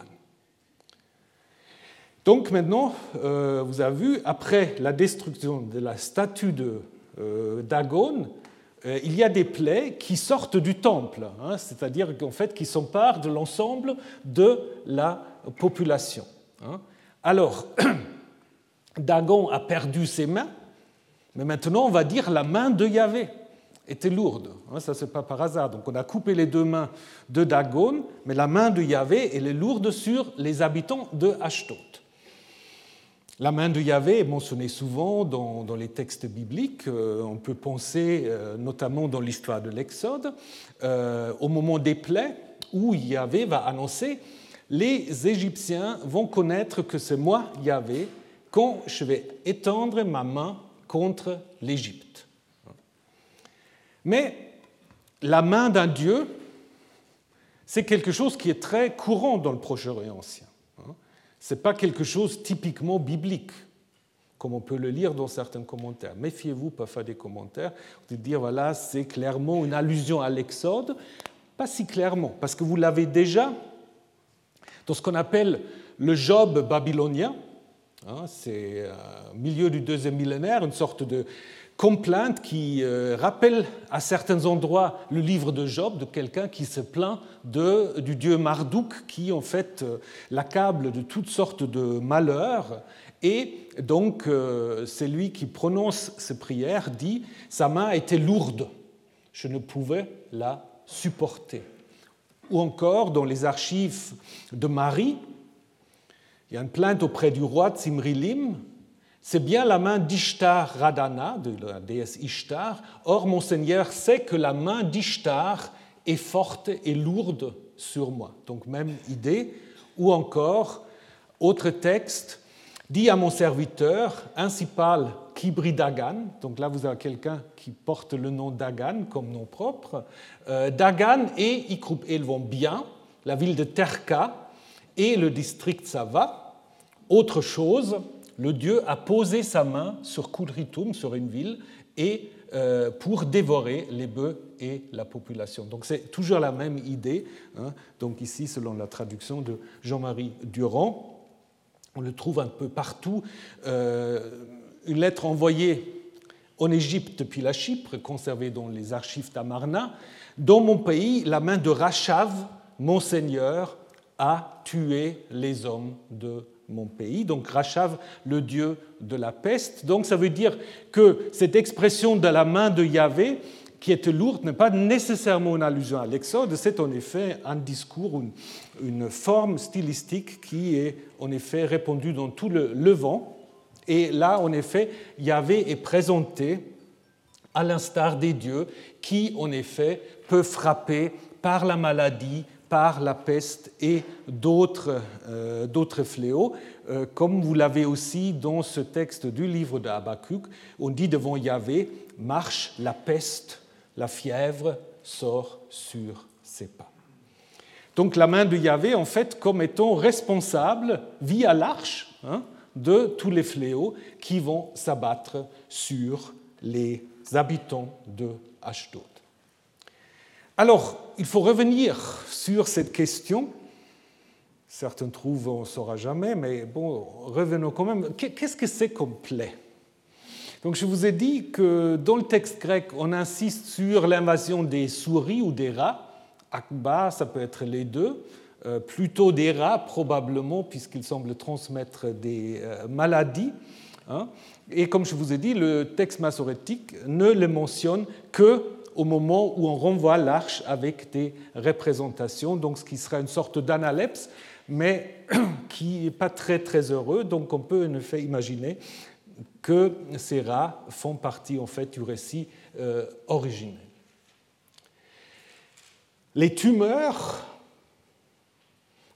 Donc maintenant, euh, vous avez vu, après la destruction de la statue de euh, Dagon, il y a des plaies qui sortent du temple, hein, c'est-à-dire qu'en fait qui s'emparent de l'ensemble de la population. Hein. Alors, <clears throat> Dagon a perdu ses mains, mais maintenant on va dire la main de Yahvé était lourde. Hein, ça, c'est pas par hasard. Donc, on a coupé les deux mains de Dagon, mais la main de Yahvé, elle est lourde sur les habitants de Ashdod. La main de Yahvé est mentionnée souvent dans, les textes bibliques. Euh, on peut penser, euh, notamment dans l'histoire de l'Exode, euh, au moment des plaies, où Yahvé va annoncer Les Égyptiens vont connaître que c'est moi, Yahvé, quand je vais étendre ma main contre l'Égypte. Mais la main d'un Dieu, c'est quelque chose qui est très courant dans le Proche-Orient ancien. Ce n'est pas quelque chose typiquement biblique, comme on peut le lire dans certains commentaires. Méfiez-vous, pas faire des commentaires, de dire voilà, c'est clairement une allusion à l'Exode. Pas si clairement, parce que vous l'avez déjà dans ce qu'on appelle le Job babylonien. Hein, c'est au milieu du deuxième millénaire, une sorte de complainte qui euh, rappelle à certains endroits le livre de Job, de quelqu'un qui se plaint de, du dieu Marduk, qui en fait euh, l'accable de toutes sortes de malheurs. Et donc, euh, c'est lui qui prononce ces prières, dit Sa main était lourde, je ne pouvais la supporter. Ou encore, dans les archives de Marie, il y a une plainte auprès du roi Tsimrilim c'est bien la main d'Ishtar Radana, de la déesse Ishtar. Or, mon Seigneur sait que la main d'Ishtar est forte et lourde sur moi. Donc, même idée. Ou encore, autre texte, dit à mon serviteur, ainsi parle Kibri Dagan. Donc là, vous avez quelqu'un qui porte le nom Dagan comme nom propre. Euh, Dagan et Ikrup vont bien, la ville de Terka et le district Sava. Autre chose, le dieu a posé sa main sur Kudritum, sur une ville, et euh, pour dévorer les bœufs et la population. Donc c'est toujours la même idée. Hein. Donc ici, selon la traduction de Jean-Marie Durand, on le trouve un peu partout. Euh, une lettre envoyée en Égypte depuis la Chypre, conservée dans les archives d'Amarna. Dans mon pays, la main de Rachav, mon seigneur, a tué les hommes de mon pays, donc Rachav, le dieu de la peste. Donc ça veut dire que cette expression de la main de Yahvé, qui était lourde, n'est pas nécessairement une allusion à l'Exode, c'est en effet un discours, une, une, forme stylistique qui est en effet répandue dans tout le Levant. Et là, en effet, Yahvé est présenté à l'instar des dieux qui, en effet, peuvent frapper par la maladie, par la peste et d'autres fléaux, comme vous l'avez aussi dans ce texte du livre de Habakkuk. On dit devant Yahvé, marche la peste, la fièvre sort sur ses pas. Donc la main de Yahvé, en fait, comme étant responsable, via l'arche, hein, de tous les fléaux qui vont s'abattre sur les habitants de Ashdod. Alors, il faut revenir sur cette question. Certains trouvent on ne saura jamais, mais bon, revenons quand même. Qu'est-ce que c'est comme plaie Donc, je vous ai dit que dans le texte grec, on insiste sur l'invasion des souris ou des rats. Akba, ça peut être les deux. Euh, plutôt des rats probablement, puisqu'ils semblent transmettre des euh, maladies. Hein. Et comme je vous ai dit, le texte massorétique ne le mentionne que au moment où on renvoie l'arche avec des représentations, donc ce qui sera une sorte d'analepse, mais <clears throat> qui n'est pas très très heureux. Donc on peut en effet imaginer que ces rats font partie en fait du récit euh, originel. Les tumeurs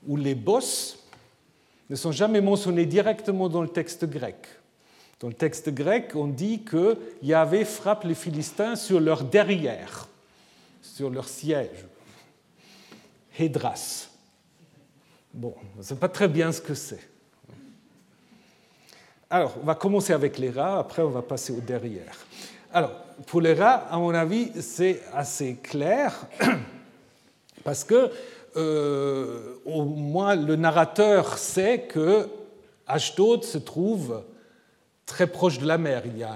où les bosses ne sont jamais mentionnés directement dans le texte grec. Dans le texte grec, on dit que Yahvé frappe les Philistins sur leur derrière, sur leur siège. Hédras. Bon, on ne sait pas très bien ce que c'est. Alors, on va commencer avec les rats, après on va passer au derrière. Alors, pour les rats, à mon avis, c'est assez clair, <clears throat> parce que euh, au moins le narrateur sait que Ashdod se trouve très proche de la mer. Il y a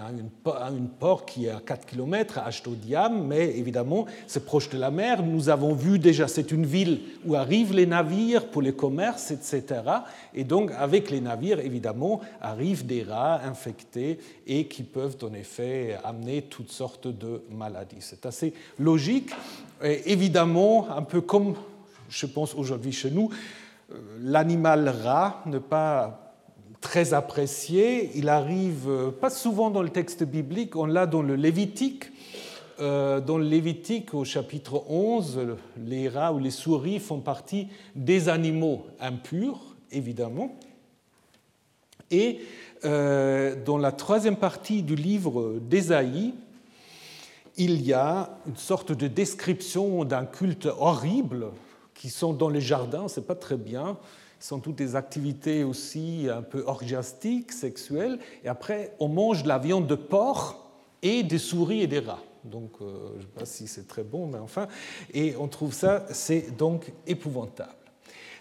une, port qui est à 4 km à Ashdodiam, mais évidemment, c'est proche de la mer. Nous avons vu déjà, c'est une ville où arrivent les navires pour les commerces, etc. Et donc, avec les navires, évidemment, arrivent des rats infectés et qui peuvent en effet amener toutes sortes de maladies. C'est assez logique. Évidemment, un peu comme je pense aujourd'hui chez nous, euh, l'animal rat n'est pas très apprécié. Il arrive euh, pas souvent dans le texte biblique, on l'a dans le Lévitique. Euh, dans le Lévitique, au chapitre 11, les rats ou les souris font partie des animaux impurs, évidemment. Et dans la troisième partie du livre d'Ésaïe, il y a une sorte de description d'un culte horrible qui sont dans les jardins, c'est pas très bien. Sont toutes des activités aussi un peu orgiastiques, sexuelles. Et après, on mange de la viande de porc et des souris et des rats. Donc, euh, je ne sais pas si c'est très bon, mais enfin. Et on trouve ça, c'est donc épouvantable.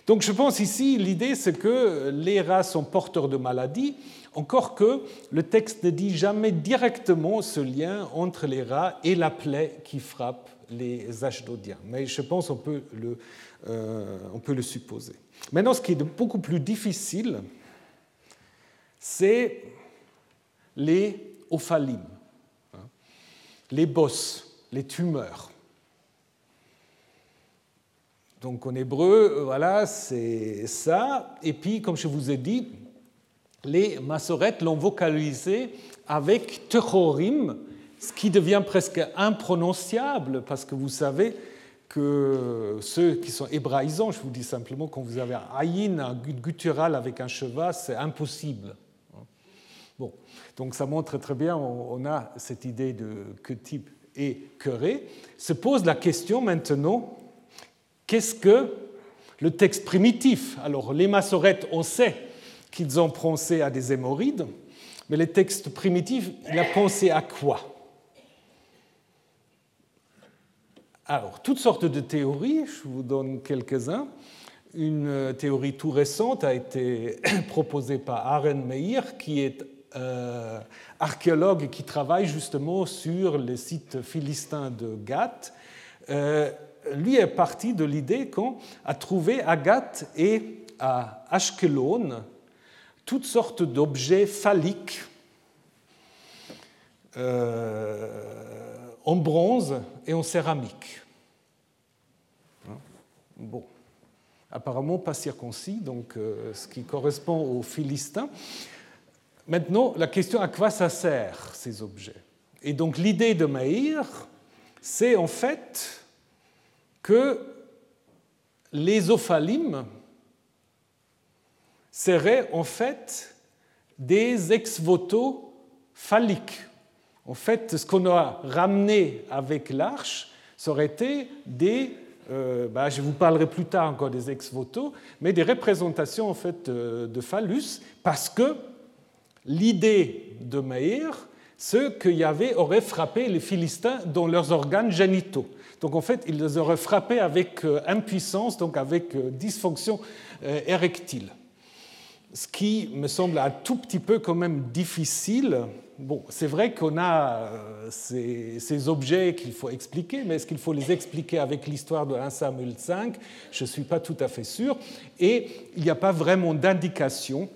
Donc, je pense ici, l'idée, c'est que les rats sont porteurs de maladies, encore que le texte ne dit jamais directement ce lien entre les rats et la plaie qui frappe les Ashdodiens. Mais je pense qu'on peut le on peut le supposer. Maintenant, ce qui est beaucoup plus difficile, c'est les ophalim, hein, les bosses, les tumeurs. Donc en hébreu, voilà, c'est ça. Et puis, comme je vous ai dit, les massorettes l'ont vocalisé avec techorim, ce qui devient presque imprononciable, parce que vous savez, que ceux qui sont hébraïsants, je vous dis simplement, quand vous avez un aïn, un guttural avec un cheval, c'est impossible. Bon, donc ça montre très bien, on a cette idée de que type et queré. Se pose la question maintenant, qu'est-ce que le texte primitif? Alors, les massorettes, on sait qu'ils ont pensé à des hémorroïdes, mais le texte primitif, il a pensé à quoi? Alors, toutes sortes de théories, je vous donne quelques-uns. Une euh, théorie tout récente a été <coughs> proposée par Aaron Meir, qui est euh, archéologue et qui travaille justement sur les sites philistins de Gath. Euh, lui est parti de l'idée qu'on a trouvé à Gath et à Ashkelon toutes sortes d'objets phalliques en bronze et en céramique. Hein? Bon, apparemment pas circoncis, donc euh, ce qui correspond aux Philistins. Maintenant, la question à quoi ça sert ces objets? Et donc l'idée de Maïr, c'est en fait que les ophalim seraient en fait des ex-voto phalliques. En fait, ce qu'on a ramené avec l'arche, ça aurait été des, euh, bah, je vous parlerai plus tard encore des ex-voto, mais des représentations en fait euh, de phallus, parce que l'idée de Meir, c'est que Yahvé aurait frappé les Philistins dans leurs organes génitaux. Donc en fait, il les aurait frappés avec euh, impuissance, donc avec dysfonction érectile ce qui me semble un tout petit peu quand même difficile. Bon, c'est vrai qu'on a euh, ces, objets qu'il faut expliquer, mais est-ce qu'il faut les expliquer avec l'histoire de 1 Samuel 5 Je ne suis pas tout à fait sûr. Et il n'y a pas vraiment d'indication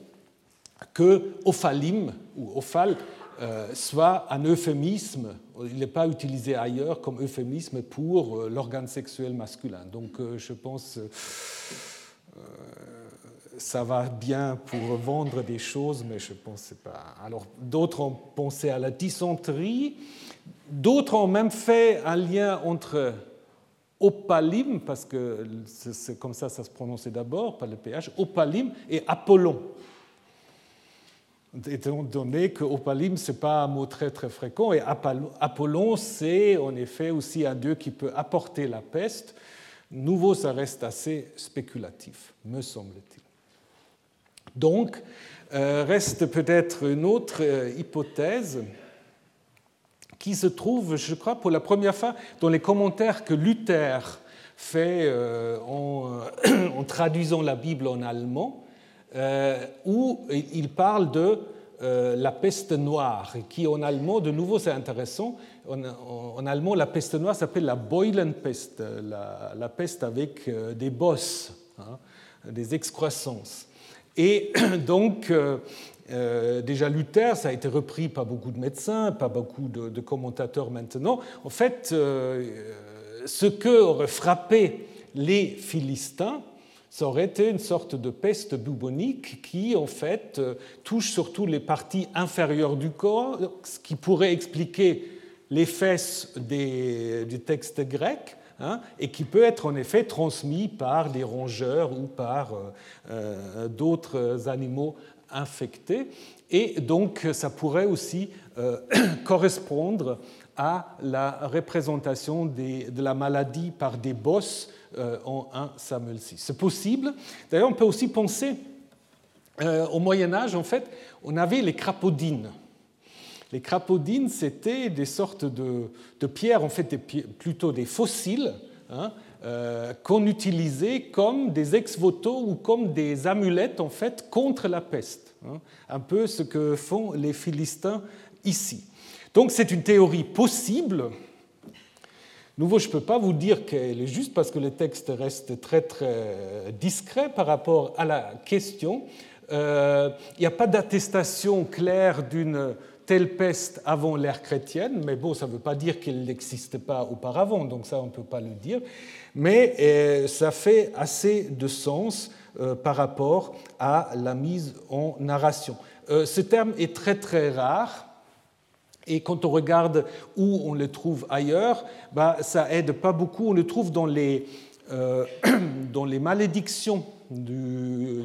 que ophalim ou ophal euh, soit un euphémisme. Il n'est pas utilisé ailleurs comme euphémisme pour euh, l'organe sexuel masculin. Donc je pense ça va bien pour vendre des choses, mais je pense pas. Alors, d'autres ont pensé à la dysenterie, d'autres ont même fait un lien entre opalim, parce que c'est comme ça ça se prononçait d'abord, par le PH, opalim et Apollon. Étant donné que opalim, ce n'est pas un mot très très fréquent, et Apollon, c'est en effet aussi un dieu qui peut apporter la peste. Nouveau, ça reste assez spéculatif, me semble-t-il. Donc, euh, reste peut-être une autre euh, hypothèse qui se trouve, je crois, pour la première fois dans les commentaires que Luther fait euh, en, <clears throat> traduisant la Bible en allemand, où il parle de la peste noire, qui en allemand, de nouveau c'est intéressant, en, allemand la peste noire s'appelle la Beulenpest, la, peste avec des bosses, hein, des excroissances. Et <clears throat> donc, euh, euh, déjà Luther, ça a été repris par beaucoup de médecins, par beaucoup de, commentateurs maintenant. En fait, euh, ce que aurait frappé les Philistins, ça aurait été une sorte de peste bubonique qui, en fait, touche surtout les parties inférieures du corps, ce qui pourrait expliquer les fesses des, du texte grec, Hein, et qui peut être en effet transmis par des rongeurs ou par euh, euh, d'autres animaux infectés. Et donc ça pourrait aussi euh, <coughs> correspondre à la représentation de la maladie par des bosses en 1 Samuel 6. C'est possible. D'ailleurs, on peut aussi penser, au Moyen Âge, en fait, on avait les crapaudines. Les crapaudines, c'était des sortes de, pierres, en fait plutôt des fossiles, hein, euh, qu'on utilisait comme des ex-voto ou comme des amulettes en fait contre la peste. Hein. un peu ce que font les Philistins ici. Donc c'est une théorie possible. Nouveau, je ne peux pas vous dire qu'elle est juste parce que le texte reste très très discret par rapport à la question. Euh, il n'y a pas d'attestation claire d'une telle peste avant l'ère chrétienne, mais bon, ça ne veut pas dire qu'elle n'existe pas auparavant, donc ça on ne peut pas le dire, mais euh, ça fait assez de sens euh, par rapport à la mise en narration. Euh, ce terme est très très rare. Et quand on regarde où on le trouve ailleurs, bah, ça aide pas beaucoup. On le trouve dans les, <clears throat> dans les malédictions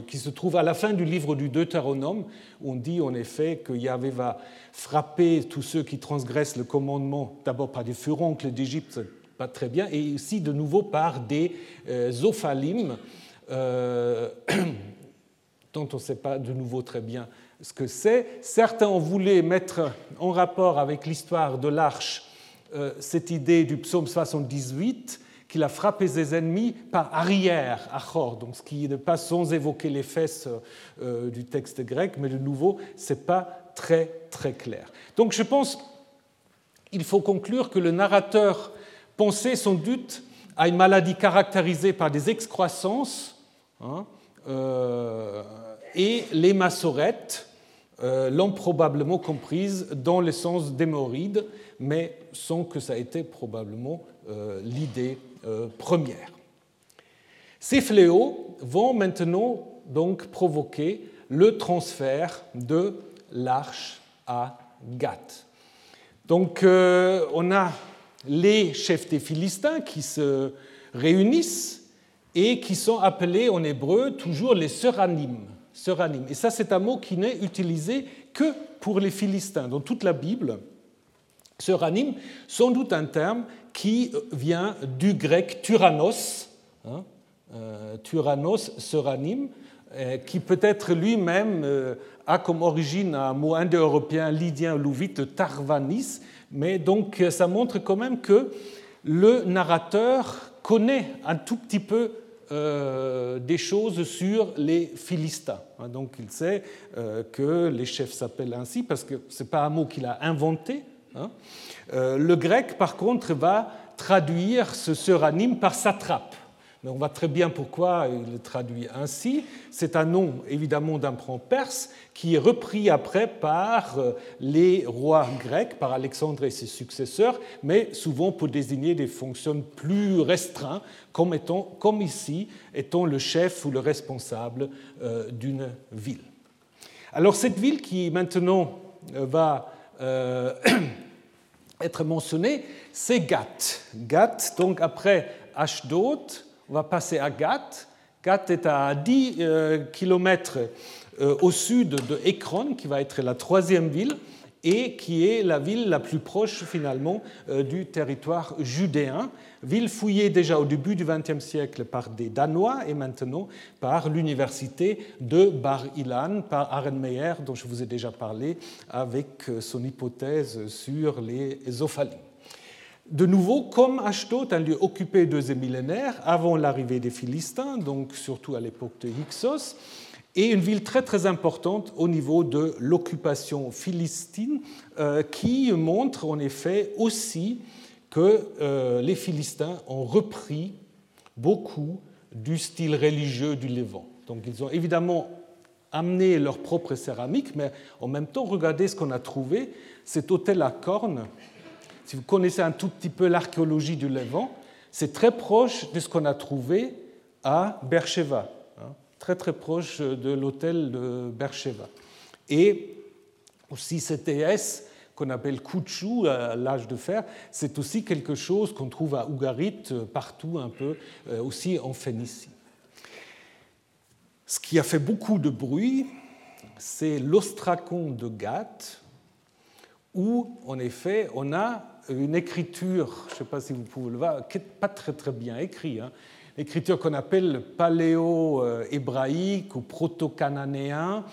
qui se trouve à la fin du livre du Deutéronome. On dit en effet que Yahvé va frapper tous ceux qui transgressent le commandement, d'abord par des furoncles d'Égypte, pas très bien, et aussi de nouveau par des euh, ophalim, euh, <clears throat> dont on ne sait pas de nouveau très bien ce que c'est. Certains ont voulu mettre en rapport avec l'histoire de l'arche euh, cette idée du psaume 78 qu'il a frappé ses ennemis par arrière, achor, donc ce qui n'est pas sans évoquer les fesses euh, du texte grec, mais de nouveau, ce n'est pas très très clair. Donc je pense qu'il faut conclure que le narrateur pensait sans doute à une maladie caractérisée par des excroissances, hein, euh, et les massorettes euh, l'ont probablement comprise dans le sens d'hémorroïde, mais sans que ça ait été probablement l'idée euh, première. Ces fléaux vont maintenant donc provoquer le transfert de l'arche à Gath. Donc euh, on a les chefs des Philistins qui se réunissent et qui sont appelés en hébreu toujours les seranim. Et ça, c'est un mot qui n'est utilisé que pour les Philistins. Dans toute la Bible, seranim, sans doute un terme qui vient du grec tyrannos, hein, euh, tyrannos, euh, qui peut-être lui-même euh, a comme origine un mot indo-européen lydien louvite tarvanis, mais donc ça montre quand même que le narrateur connaît un tout petit peu des choses sur les Philistins. Hein, donc il sait que les chefs s'appellent ainsi parce que ce n'est pas un mot qu'il a inventé. Hein. Euh, le grec, par contre, va traduire ce suranime par satrape. Mais on voit très bien pourquoi il le traduit ainsi. C'est un nom évidemment d'un prend perse qui est repris après par euh, les rois grecs, par Alexandre et ses successeurs, mais souvent pour désigner des fonctions plus restreintes, comme, comme ici, étant le chef ou le responsable euh, d'une ville. Alors cette ville qui maintenant euh, <clears throat> être mentionnée, c'est Gath. Gath, donc après Ashdod, on va passer à Gath. Gath est à 10 euh, km euh, au sud de Ekron, qui va être la troisième ville, et qui est la ville la plus proche finalement euh, du territoire judéen, ville fouillée déjà au début du XXe siècle par des Danois et maintenant par l'université de Bar Ilan, par Aren Meyer, dont je vous ai déjà parlé avec son hypothèse sur les Ophalines de nouveau, comme Ashdod, un lieu occupé deuxième millénaire avant l'arrivée des Philistins, donc surtout à l'époque de Hyksos, et une ville très très importante au niveau de l'occupation philistine, euh, qui montre en effet aussi que euh, les Philistins ont repris beaucoup du style religieux du Levant. Donc ils ont évidemment amené leur propre céramique, mais en même temps, regardez ce qu'on a trouvé, cet hôtel à cornes si vous connaissez un tout petit peu l'archéologie du Levant, c'est très proche de ce qu'on a trouvé à Beersheba, hein, très très proche de l'hôtel de Beersheba. Et aussi cet ES qu'on appelle Kouchou, l'âge de fer, c'est aussi quelque chose qu'on trouve à Ougarit, partout un peu, euh, aussi en Phénicie. Ce qui a fait beaucoup de bruit, c'est l'ostracon de Gath, où en effet on a une écriture, je ne sais pas si vous pouvez le voir, qui n'est pas très très bien écrite, hein. l'écriture qu'on appelle paléo-hébraïque ou proto-cananéen,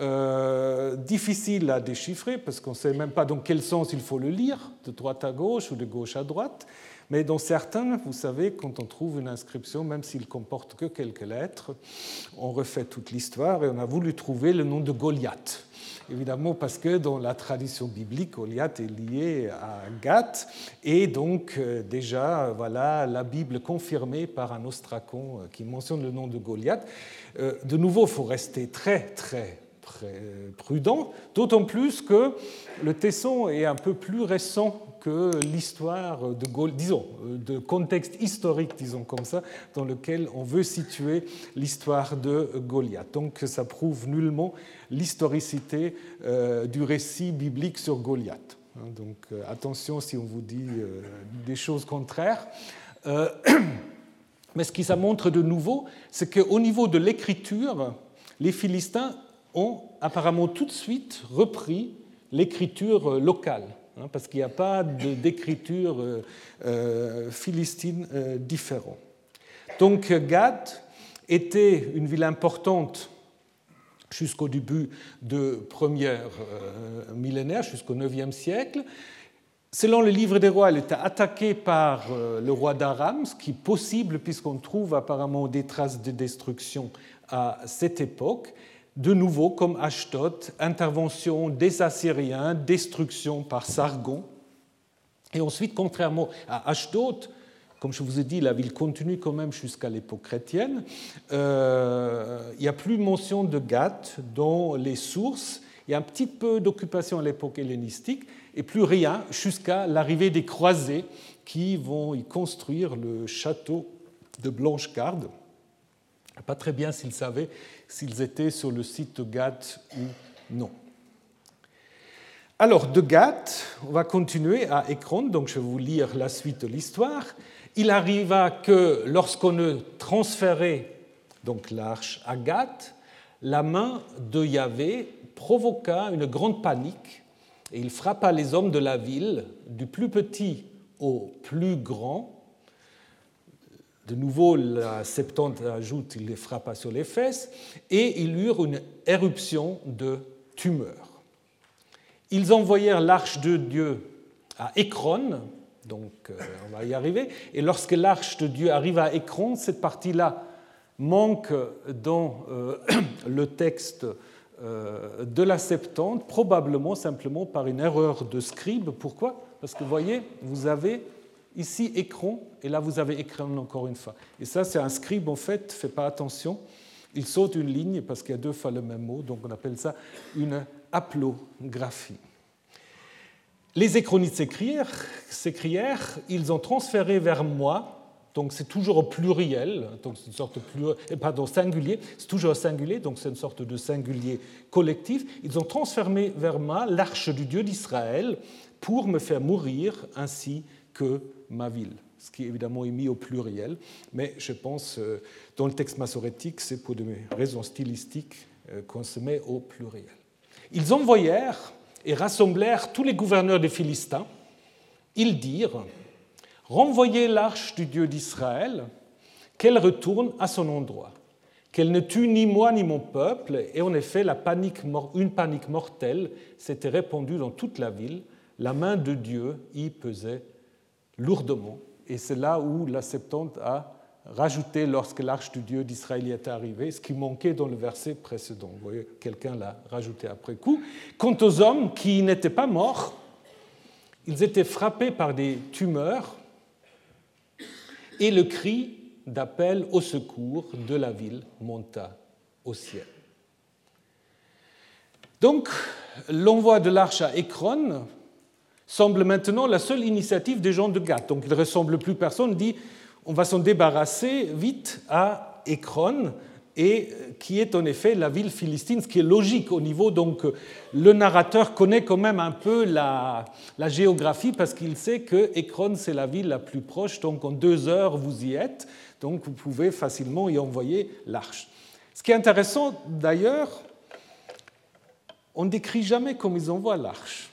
euh, difficile à déchiffrer parce qu'on ne sait même pas dans quel sens il faut le lire, de droite à gauche ou de gauche à droite. Mais dans certains, vous savez, quand on trouve une inscription, même s'il comporte que quelques lettres, on refait toute l'histoire et on a voulu trouver le nom de Goliath évidemment parce que dans la tradition biblique, Goliath est lié à Gath, et donc euh, déjà, voilà, la Bible confirmée par un ostracon euh, qui mentionne le nom de Goliath. De nouveau, il faut rester très, très prudent, d'autant plus que le tesson est un peu plus récent que l'histoire de disons, de contexte historique, disons comme ça, dans lequel on veut situer l'histoire de Goliath. Donc ça prouve nullement l'historicité euh, du récit biblique sur Goliath. Hein, donc euh, attention si on vous dit euh, des choses contraires. <clears throat> Mais ce qui ça montre de nouveau, c'est qu'au niveau de l'écriture, les Philistins ont apparemment tout de suite repris l'écriture locale. Hein, parce qu'il n'y a pas d'écriture euh, euh, philistine euh, différente. Donc Gad était une ville importante jusqu'au début de premier millénaire, jusqu'au 9e siècle. Selon le livre des rois, elle était attaquée par le roi d'Aram, ce qui est possible puisqu'on trouve apparemment des traces de destruction à cette époque de nouveau, comme Ashdod, intervention des Assyriens, destruction par Sargon. Et ensuite, contrairement à Ashdod, comme je vous ai dit, la ville continue quand même jusqu'à l'époque chrétienne. Euh, il n'y a plus mention de Gath dans les sources. Il y a un petit peu d'occupation à l'époque hellénistique et plus rien jusqu'à l'arrivée des croisés qui vont y construire le château de Blanchegarde. Pas très bien s'ils savaient s'ils étaient sur le site de Gath ou non. Alors, de Gath, on va continuer à Ekron, donc je vais vous lire la suite de l'histoire. Il arriva que lorsqu'on a transféré donc l'arche à Gath, la main de Yahvé provoqua une grande panique et il frappa les hommes de la ville, du plus petit au plus grand. De nouveau, la Septante ajoute, il les frappa sur les fesses, et ils eurent une éruption de tumeur. Ils envoyèrent l'arche de Dieu à Écron, donc euh, on va y arriver, et lorsque l'arche de Dieu arrive à Écron, cette partie-là manque dans euh, <clears throat> le texte euh, de la Septante, probablement simplement par une erreur de scribe. Pourquoi? Parce que vous voyez, vous avez ici écran, et là vous avez écran encore une fois. Et ça, c'est un scribe, en fait, ne fait pas attention. Il saute une ligne parce qu'il y a deux fois le même mot, donc on appelle ça une haplographie. Les écronites s'écrièrent, ils ont transféré vers moi donc c'est toujours au pluriel, donc c'est une sorte de eh, pardon, singulier, c'est toujours au singulier, donc c'est une sorte de singulier collectif. Ils ont transformé vers moi l'arche du Dieu d'Israël pour me faire mourir ainsi que ma ville. Ce qui évidemment est mis au pluriel, mais je pense, euh, dans le texte massorétique, c'est pour des raisons stylistiques euh, qu'on se met au pluriel. Ils envoyèrent et rassemblèrent tous les gouverneurs des Philistins. Ils dirent renvoyer l'arche du Dieu d'Israël, qu'elle retourne à son endroit, qu'elle ne tue ni moi ni mon peuple, et en effet, la panique, une panique mortelle s'était répandue dans toute la ville, la main de Dieu y pesait lourdement, et c'est là où la Septante a rajouté lorsque l'arche du Dieu d'Israël y est arrivée, ce qui manquait dans le verset précédent. Vous voyez, quelqu'un l'a rajouté après coup. Quant aux hommes qui n'étaient pas morts, ils étaient frappés par des tumeurs et le cri d'appel au secours de la ville monta au ciel. Donc, l'envoi de l'arche à Écron semble maintenant la seule initiative des gens de Gath. Donc, il ne ressemble plus personne, dit on va s'en débarrasser vite à Écron, et qui est en effet la ville philistine, ce qui est logique au niveau. Donc, le narrateur connaît quand même un peu la, géographie parce qu'il sait que Ekron, c'est la ville la plus proche, donc en deux heures, vous y êtes, donc vous pouvez facilement y envoyer l'arche. Ce qui est intéressant d'ailleurs, on ne décrit jamais comment ils envoient l'arche.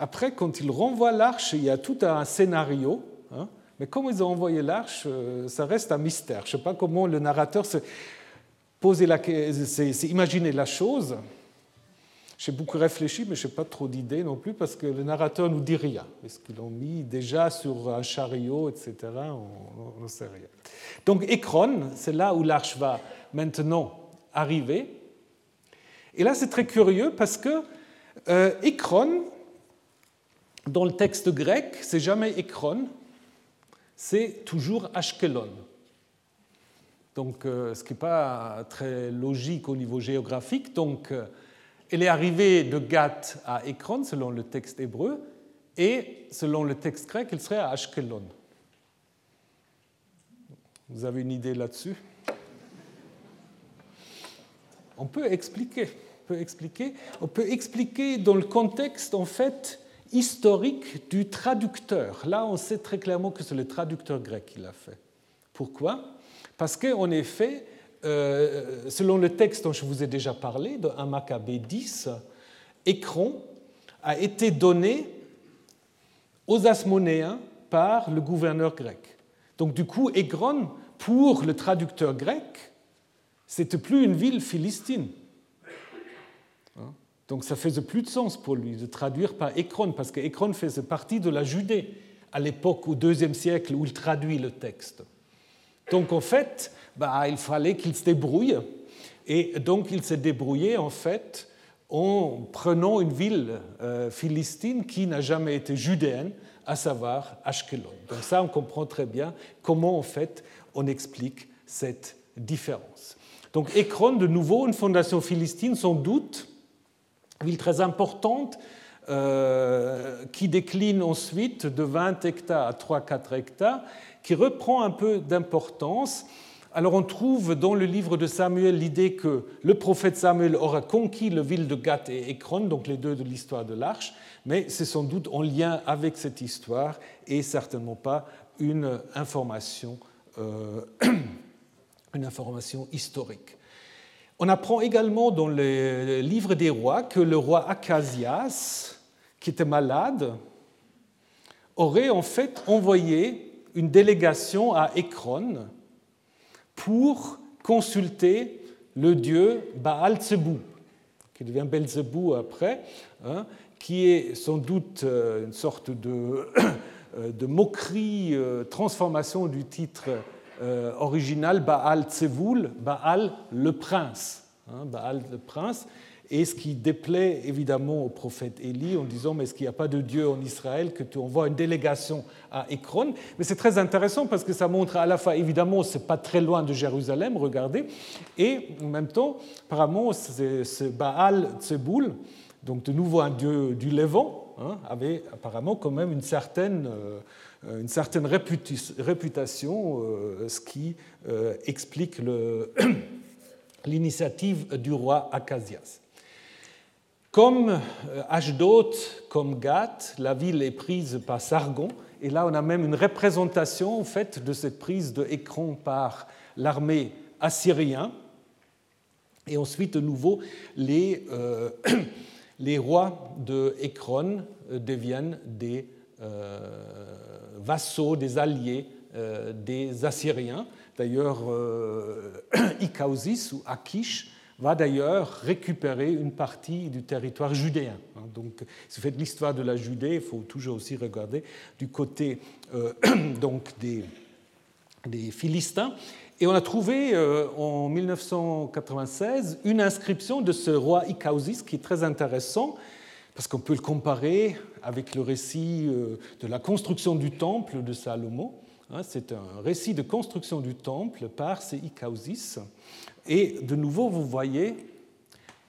Après, quand ils renvoient l'arche, il y a tout un scénario. Hein, mais comment ils ont envoyé l'arche, euh, ça reste un mystère. Je ne sais pas comment le narrateur s'est imaginé la chose. J'ai beaucoup réfléchi, mais je n'ai pas trop d'idées non plus, parce que le narrateur ne nous dit rien. Est-ce qu'ils l'ont mis déjà sur un chariot, etc. On ne sait rien. Donc Ekron, c'est là où l'arche va maintenant arriver. Et là, c'est très curieux parce que euh, dans le texte grec, c'est jamais Ekron, c'est toujours Ashkelon. Donc, euh, ce qui n'est pas très logique au niveau géographique. Donc, euh, elle est arrivée de Gath à Ekron, selon le texte hébreu, et selon le texte grec, elle serait à Ashkelon. Vous avez une idée là-dessus? On peut expliquer. On peut expliquer. On peut expliquer dans le contexte, en fait, historique du traducteur. Là, on sait très clairement que c'est le traducteur grec qui l'a fait. Pourquoi? Parce qu'en effet, euh, selon le texte dont je vous ai déjà parlé, de 1 Maccabée 10, Écron a été donné aux Asmonéens par le gouverneur grec. Donc du coup, Écron, pour le traducteur grec, c'était plus une ville philistine, donc ça faisait plus de sens pour lui de traduire par Écron, parce qu'Écron faisait partie de la Judée à l'époque au deuxième siècle où il traduit le texte. Donc en fait, bah, il fallait qu'il se débrouille, et donc il s'est débrouillé en fait en prenant une ville euh, philistine qui n'a jamais été judéenne, à savoir Ashkelon. Donc ça, on comprend très bien comment en fait on explique cette différence. Donc Écron, de nouveau, une fondation philistine, sans doute, ville très importante euh, qui décline ensuite de 20 hectares à 3-4 hectares, qui reprend un peu d'importance Alors on trouve dans le livre de Samuel l'idée que le prophète Samuel aura conquis le ville de Gath et Ekron, donc les deux de l'histoire de l'arche, mais c'est sans doute en lien avec cette histoire et certainement pas une information, euh, <clears throat> une information historique. On apprend également dans le livre des rois que le roi Akasias, qui était malade, aurait en fait envoyé une délégation à Ekron pour consulter le dieu Baal Zebou, qui devient Belzebou après, hein, qui est sans doute euh, une sorte de, <coughs> euh, moquerie, euh, transformation du titre original Baal Tsevoul, Baal le prince. Hein, Baal le prince, et ce qui déplaît évidemment au prophète Élie en disant Mais est-ce qu'il n'y a pas de Dieu en Israël que tu envoies une délégation à Ekron Mais c'est très intéressant parce que ça montre à la fois, évidemment, c'est pas très loin de Jérusalem, regardez, et en même temps, apparemment, ce Baal Tseboul, donc de nouveau un dieu du Levant, hein, avait apparemment quand même une certaine. Euh, une certaine réputation, euh, ce qui euh, explique <clears throat> l'initiative du roi Akasias. Comme Ashdod, comme Gath, la ville est prise par Sargon, et là on a même une représentation en fait de cette prise de Ekron par l'armée assyrienne. Et ensuite, de nouveau, les, <clears throat> les rois de Ekron euh, deviennent des vassaux, des alliés des Assyriens. D'ailleurs, <clears throat> Ikaosis ou Akish va d'ailleurs récupérer une partie du territoire judéen. Hein. Donc, si vous faites l'histoire de la Judée, il faut toujours aussi regarder du côté euh, <clears throat> donc des, des, Philistins. Et on a trouvé euh, en 1996 une inscription de ce roi Ikaosis qui est très intéressant parce qu'on peut le comparer avec le récit euh, de la construction du temple de Salomon. Hein. C'est un récit de construction du temple par ces Ikaosis. Et de nouveau, vous voyez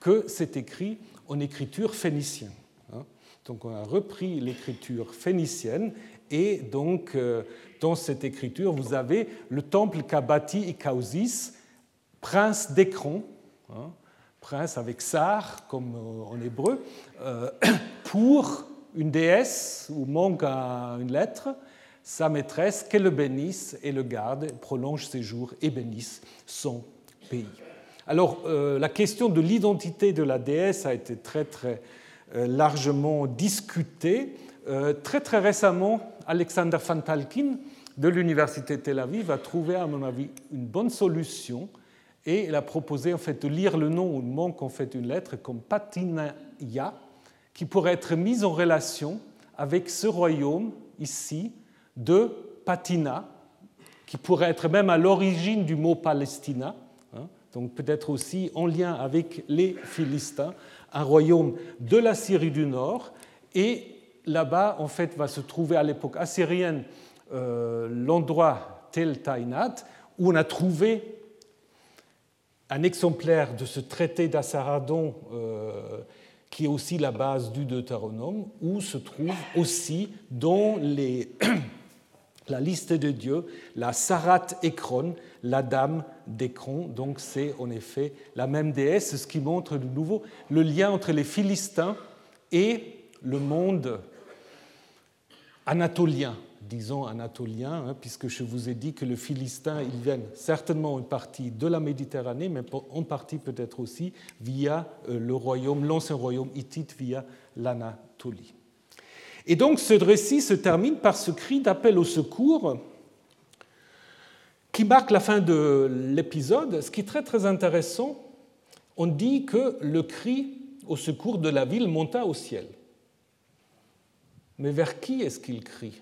que c'est écrit en écriture phénicienne. Hein. Donc on a repris l'écriture phénicienne et donc euh, dans cette écriture, vous avez le temple qu'a bâti Ikaosis, prince d'Écron, hein, prince avec Sar comme euh, en hébreu, euh, <clears throat> pour une déesse où manque une lettre, sa maîtresse, qu'elle le bénisse et le garde, prolonge ses jours et bénisse son alors, euh, la question de l'identité de la déesse a été très, très largement discutée. Très, très récemment, Alexander Van Talkin de l'Université Tel Aviv a trouvé, à mon avis, une bonne solution et il a proposé en fait de lire le nom où il manque fait une lettre comme Patinaya, qui pourrait être mise en relation avec ce royaume ici de Patina, qui pourrait être même à l'origine du mot Palestina, donc peut-être aussi en lien avec les Philistins, un royaume de la Syrie du Nord. Et là-bas, en fait, va se trouver à l'époque assyrienne euh, l'endroit Tel Tainat, où on a trouvé un exemplaire de ce traité d'Assaradon, euh, qui est aussi la base du Deutéronome, où se trouve aussi dans les <clears throat> la liste de dieux, la Sarat Ekron, la dame d'Ekron. Donc c'est en effet la même déesse, ce qui montre de nouveau le lien entre les Philistins et le monde anatolien, disons anatolien, hein, puisque je vous ai dit que les Philistins, ils viennent certainement une partie de la Méditerranée, mais en partie peut-être aussi via euh, le royaume, l'ancien royaume hittite, via l'Anatolie. Et donc ce récit se termine par ce cri d'appel au secours qui marque la fin de l'épisode. Ce qui est très très intéressant, on dit que le cri au secours de la ville monta au ciel. Mais vers qui est-ce qu'il crie?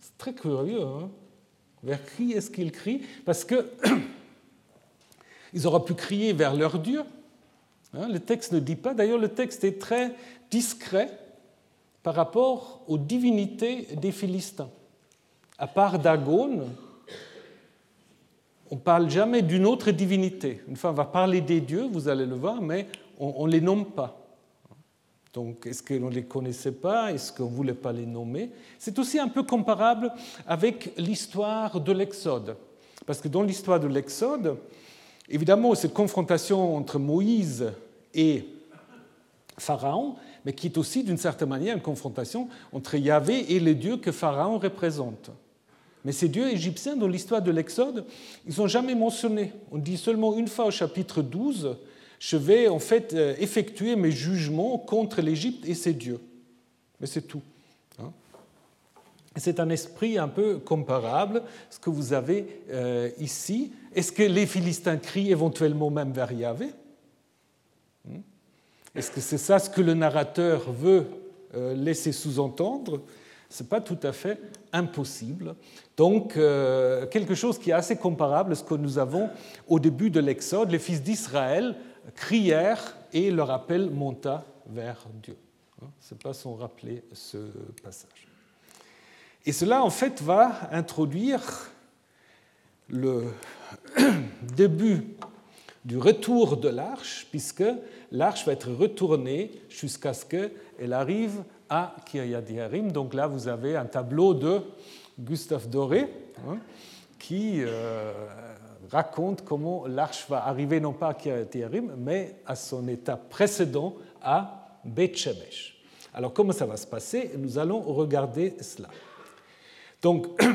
C'est très curieux. Hein vers qui est-ce qu'il crie? Parce que <clears throat> ils auraient pu crier vers leur Dieu. Hein, le texte ne dit pas. D'ailleurs, le texte est très discret par rapport aux divinités des Philistins. À part Dagon, on ne parle jamais d'une autre divinité. Une fois, on va parler des dieux, vous allez le voir, mais on ne les nomme pas. Donc, est-ce qu'on ne les connaissait pas? Est-ce qu'on ne voulait pas les nommer? C'est aussi un peu comparable avec l'histoire de l'Exode. Parce que dans l'histoire de l'Exode, évidemment, cette confrontation entre Moïse et Pharaon, mais qui est aussi d'une certaine manière une confrontation entre Yahvé et les dieux que Pharaon représente. Mais ces dieux égyptiens, dans l'histoire de l'Exode, ils sont jamais mentionnés. On dit seulement une fois au chapitre 12, je vais en fait euh, effectuer mes jugements contre l'Égypte et ses dieux. Mais c'est tout. Hein. C'est un esprit un peu comparable, ce que vous avez euh, ici. Est-ce que les Philistins crient éventuellement même vers Yahvé? Hmm? Est-ce que c'est ça ce que le narrateur veut euh, laisser sous-entendre? Ce n'est pas tout à fait impossible. Donc, quelque chose qui est assez comparable à ce que nous avons au début de l'Exode. Les fils d'Israël crièrent et leur appel monta vers Dieu. Hein, Ce n'est pas sans rappeler ce passage. Et cela, en fait, va introduire le <clears throat> début du retour de l'arche, puisque l'arche va être retournée jusqu'à ce qu'elle arrive à Kiryat Yearim. Donc là, vous avez un tableau de Gustave Doré hein, qui euh, raconte comment l'arche va arriver non pas à Yearim, mais à son état précédent à Beth Shemesh. Alors comment ça va se passer? Nous allons regarder cela. Donc, <clears throat>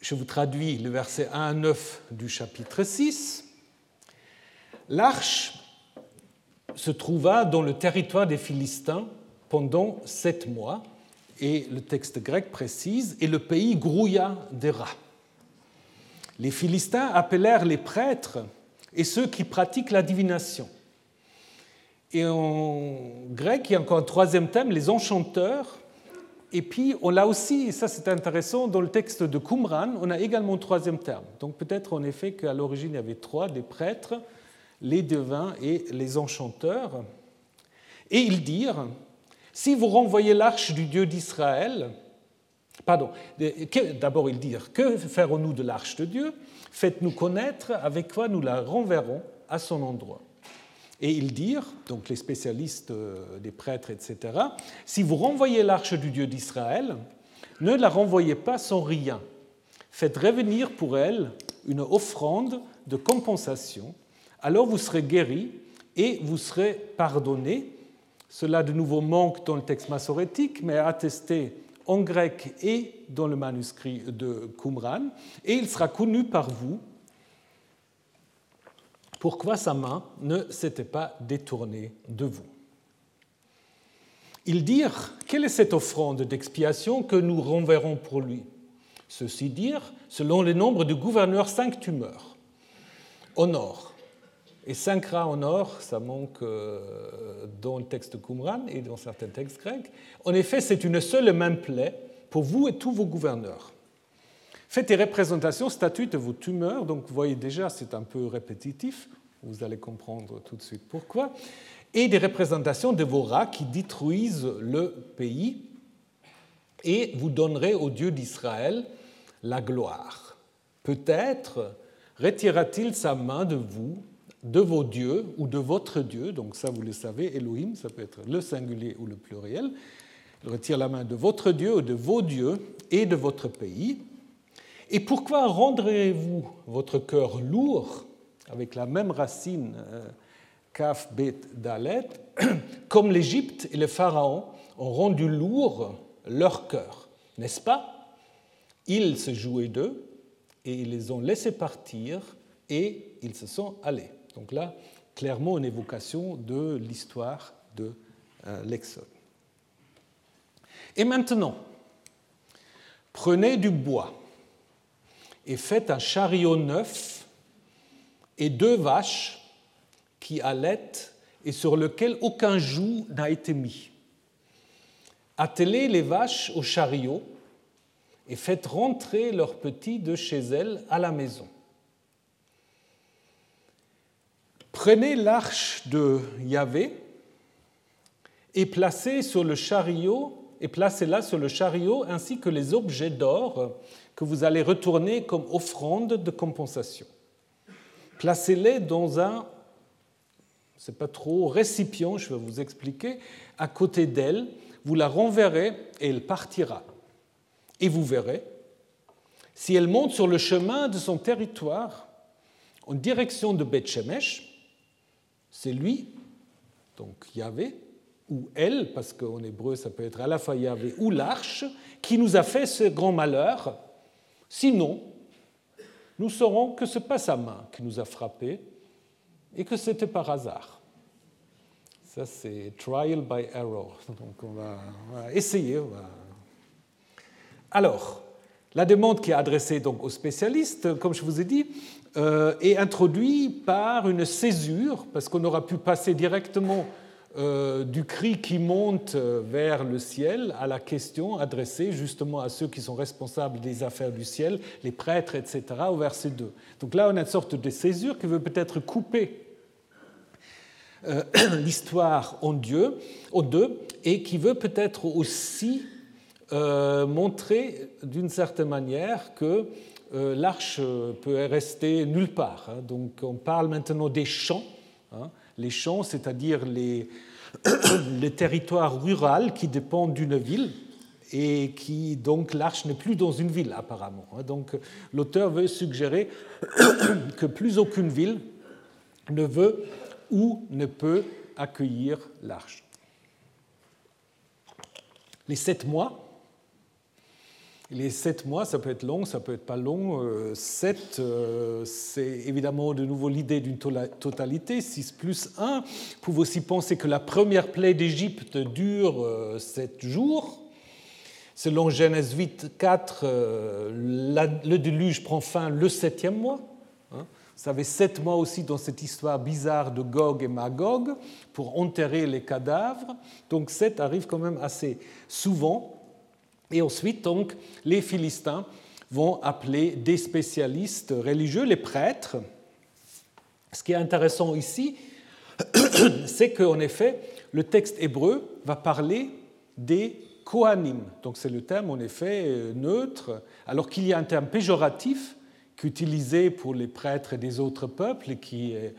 je vous traduis le verset 1 à 9 du chapitre 6. L'arche se trouva dans le territoire des Philistins pendant sept mois, et le texte grec précise, et le pays grouilla des rats. Les Philistins appelèrent les prêtres et ceux qui pratiquent la divination. Et en grec, il y a encore un troisième thème, les enchanteurs, et puis, on l'a aussi, et ça c'est intéressant, dans le texte de Qumran, on a également un troisième terme. Donc peut-être en effet qu'à l'origine il y avait trois, des prêtres, les devins et les enchanteurs. Et ils dirent, si vous renvoyez l'arche du Dieu d'Israël, pardon, d'abord ils dirent, que ferons-nous de l'arche de Dieu? Faites-nous connaître avec quoi nous la renverrons à son endroit. Et ils dirent, donc les spécialistes euh, des prêtres, etc., si vous renvoyez l'arche du Dieu d'Israël, ne la renvoyez pas sans rien. Faites revenir pour elle une offrande de compensation, alors vous serez guéris et vous serez pardonnés. Cela de nouveau manque dans le texte massorétique, mais attesté en grec et dans le manuscrit de Qumran, et il sera connu par vous pourquoi sa main ne s'était pas détournée de vous. Ils dirent, quelle est cette offrande d'expiation que nous renverrons pour lui? Ceux-ci dirent, selon le nombre de gouverneurs, cinq tumeurs au nord. Et cinq rats au nord, ça manque euh, dans le texte Qumran et dans certains textes grecs. En effet, c'est une seule même plaie pour vous et tous vos gouverneurs. Faites des représentations, statues de vos tumeurs, donc vous voyez déjà, c'est un peu répétitif, vous allez comprendre tout de suite pourquoi, et des représentations de vos rats qui détruisent le pays, et vous donnerez au Dieu d'Israël la gloire. Peut-être retirera-t-il sa main de vous, de vos dieux ou de votre Dieu, donc ça vous le savez, Elohim, ça peut être le singulier ou le pluriel, il retire la main de votre Dieu ou de vos dieux et de votre pays, et pourquoi rendrez-vous votre cœur lourd avec la même racine euh, kaf, bet, dalet, <clears throat> comme l'Égypte et le Pharaon ont rendu lourd leur cœur, n'est-ce pas? Ils se jouaient d'eux et ils les ont laissés partir et ils se sont allés. Donc là, clairement une évocation de l'histoire de euh, l'Exode. Et maintenant, prenez du bois et faites un chariot neuf et deux vaches qui allaitent et sur lequel aucun joug n'a été mis. Attelez les vaches au chariot et faites rentrer leurs petits de chez elles à la maison. Prenez l'arche de Yahvé et placez-la sur le chariot ainsi que les objets d'or que vous allez retourner comme offrande de compensation. Placez-les dans un c'est pas trop, récipient, je vais vous expliquer, à côté d'elle, vous la renverrez et elle partira. Et vous verrez, si elle monte sur le chemin de son territoire en direction de Beth Shemesh, c'est lui, donc Yahvé, ou elle, parce qu'en hébreu ça peut être à la fois Yahvé ou l'arche, qui nous a fait ce grand malheur. Sinon, nous saurons que ce n'est pas sa main qui nous a frappés et que c'était par hasard. Ça, c'est trial by error. <laughs> Donc, on va, essayer. Alors, la demande qui est adressée donc aux spécialistes, comme je vous ai dit, euh, est introduite par une césure, parce qu'on aura pu passer directement euh, du cri qui monte euh, vers le ciel à la question adressée justement à ceux qui sont responsables des affaires du ciel, les prêtres, etc., au verset 2. Donc là, on a une sorte de césure qui veut peut-être couper euh, <clears throat> l'histoire en Dieu, en deux, et qui veut peut-être aussi montrer d'une certaine manière que l'arche peut rester nulle part. Hein. Donc on parle maintenant des champs. Hein, les champs, c'est-à-dire les, <coughs> les territoires ruraux qui dépendent d'une ville et qui donc l'arche n'est plus dans une ville apparemment. Donc l'auteur veut suggérer <coughs> que plus aucune ville ne veut ou ne peut accueillir l'arche. Les sept mois les sept mois, ça peut être long, ça peut être pas long. Euh, sept, euh, c'est évidemment de nouveau l'idée d'une totalité. Six plus un. Vous pouvez aussi penser que la première plaie d'Égypte dure euh, sept jours. Selon Genèse 8, 4, le déluge prend fin le septième mois. Hein. Vous savez, sept mois aussi dans cette histoire bizarre de Gog et Magog pour enterrer les cadavres. Donc sept arrive quand même assez souvent. Et ensuite, donc, les Philistins vont appeler des spécialistes religieux, les prêtres. Ce qui est intéressant ici, <clears throat> c'est qu'en effet, le texte hébreu va parler des Kohanim. Donc c'est le terme en effet euh, neutre, alors qu'il y a un terme péjoratif qu'utilisé pour les prêtres des autres peuples qui est,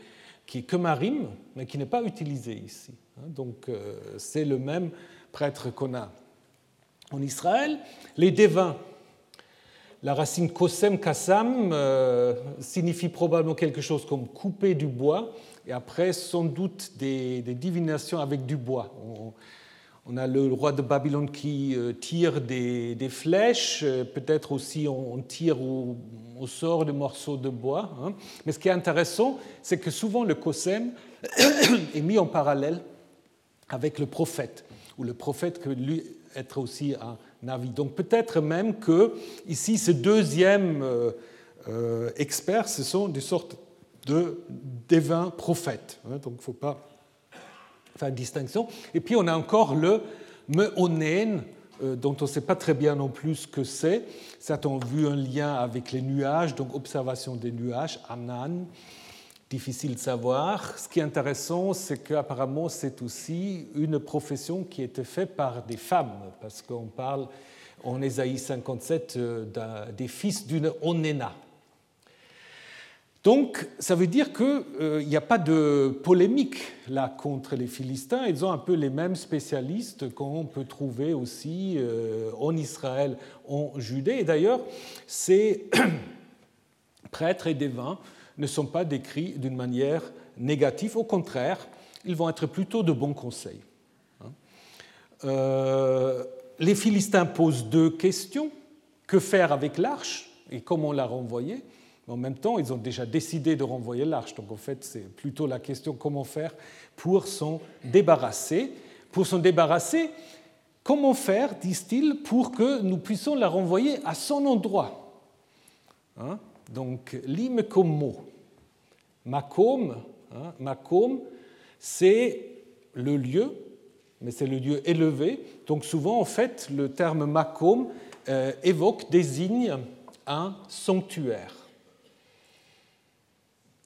qui Kemarim, mais qui n'est pas utilisé ici. Hein. Donc euh, c'est le même prêtre qu'on a en Israël. Les devins, la racine kosem kassam euh, signifie probablement quelque chose comme couper du bois, et après sans doute des, divinations avec du bois. On, a le roi de Babylone qui euh, tire des, flèches, euh, peut-être aussi on, tire au, sort des morceaux de bois. Hein. Mais ce qui est intéressant, c'est que souvent le kosem <coughs> est mis en parallèle avec le prophète, ou le prophète que lui être aussi un avis. Donc peut-être même que ici, ces deuxièmes euh, euh, experts, ce sont des sortes de divins prophètes. Hein. donc il ne faut pas faire distinction. Et puis on a encore le meonen, euh, dont on ne sait pas très bien non plus ce que c'est. Certains ont vu un lien avec les nuages, donc observation des nuages, Anan difficile de savoir. Ce qui est intéressant, c'est qu'apparemment, c'est aussi une profession qui était faite par des femmes, parce qu'on parle en Ésaïe 57 euh, des fils d'une Onena. Donc, ça veut dire qu'il euh, n'y a pas de polémique là contre les Philistins. Ils ont un peu les mêmes spécialistes qu'on peut trouver aussi euh, en Israël, en Judée. Et d'ailleurs, ces <clears throat> prêtres et devins ne sont pas décrits d'une manière négative. Au contraire, ils vont être plutôt de bons conseils. Hein. Euh, les Philistins posent deux questions. Que faire avec l'arche et comment la renvoyer? En même temps, ils ont déjà décidé de renvoyer l'arche. Donc en fait, c'est plutôt la question comment faire pour s'en débarrasser? Pour s'en débarrasser, comment faire, disent-ils, pour que nous puissions la renvoyer à son endroit? Hein? Donc, l'Imekomo, Makom, hein, Makom c'est le lieu, mais c'est le lieu élevé. Donc, souvent, en fait, le terme Makom euh, évoque, désigne un sanctuaire.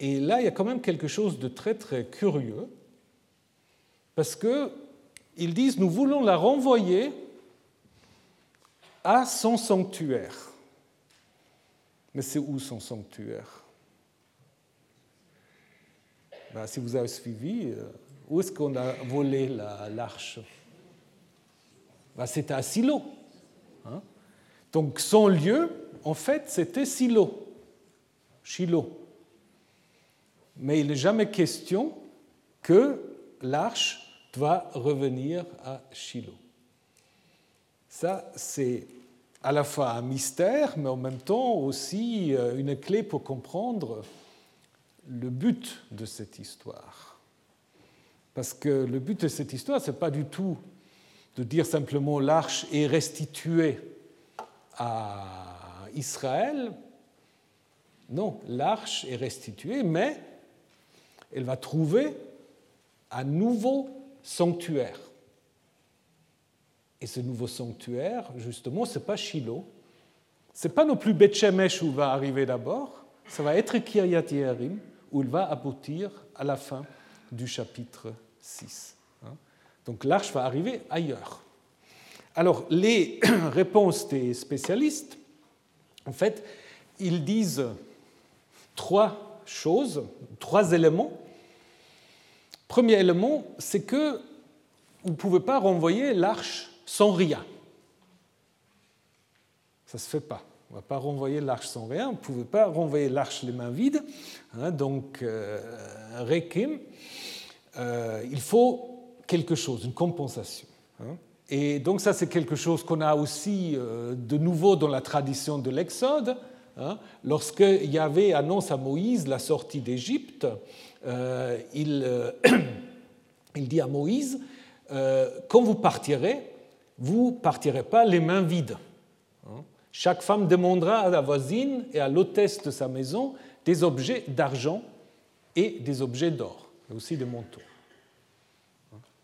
Et là, il y a quand même quelque chose de très, très curieux, parce qu'ils disent nous voulons la renvoyer à son sanctuaire. Mais c'est où son sanctuaire? Ben, si vous avez suivi, euh, où est-ce qu'on a volé l'arche? Ben, C'était à Silo. Hein? Donc son lieu, en fait, c'était Silo, Shiloh. Mais il n'est jamais question que l'arche doit revenir à Shiloh. Ça, c'est à la fois un mystère, mais en même temps aussi euh, une clé pour comprendre le but de cette histoire. Parce que le but de cette histoire, ce n'est pas du tout de dire simplement l'arche est restituée à Israël. Non, l'arche est restituée, mais elle va trouver un nouveau sanctuaire. Et ce nouveau sanctuaire, justement, ce n'est pas Shiloh, ce n'est pas non plus Beth Shemesh où il va arriver d'abord, ça va être Kiryat Yearim, où il va aboutir à la fin du chapitre 6. Hein. Donc l'arche va arriver ailleurs. Alors les <clears throat> réponses des spécialistes, en fait, ils disent trois choses, trois éléments. Premier élément, c'est que vous ne pouvez pas renvoyer l'arche sans rien. Ça ne se fait pas. On ne va pas renvoyer l'arche sans rien. Vous ne pouvez pas renvoyer l'arche les mains vides. Hein, donc, euh, rekim, euh, il faut quelque chose, une compensation. Hein. Et donc ça, c'est quelque chose qu'on a aussi euh, de nouveau dans la tradition de l'Exode. Hein. Lorsque Yahvé annonce à Moïse la sortie d'Égypte, il, <clears throat> il, dit à Moïse, quand vous partirez, vous partirez pas les mains vides. Chaque femme demandera à la voisine et à l'hôtesse de sa maison des objets d'argent et des objets d'or, et aussi des manteaux.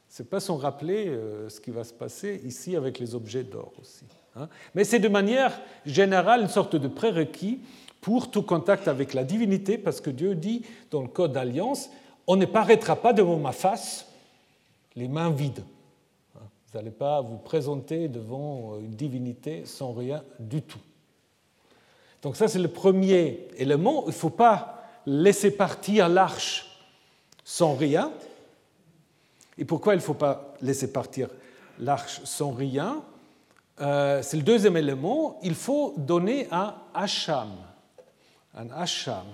Ce n'est pas sans rappeler euh, ce qui va se passer ici avec les objets d'or aussi. Hein. Mais c'est de manière générale une sorte de prérequis pour tout contact avec la divinité, parce que Dieu dit dans le Code d'alliance, on ne paraîtra pas devant ma face les mains vides. Vous n'allez pas vous présenter devant une divinité sans rien du tout. Donc ça, c'est le premier élément. Il ne faut pas laisser partir l'arche sans rien. Et pourquoi il ne faut pas laisser partir l'arche sans rien? Euh, C'est le deuxième élément. Il faut donner un hacham. Un hacham.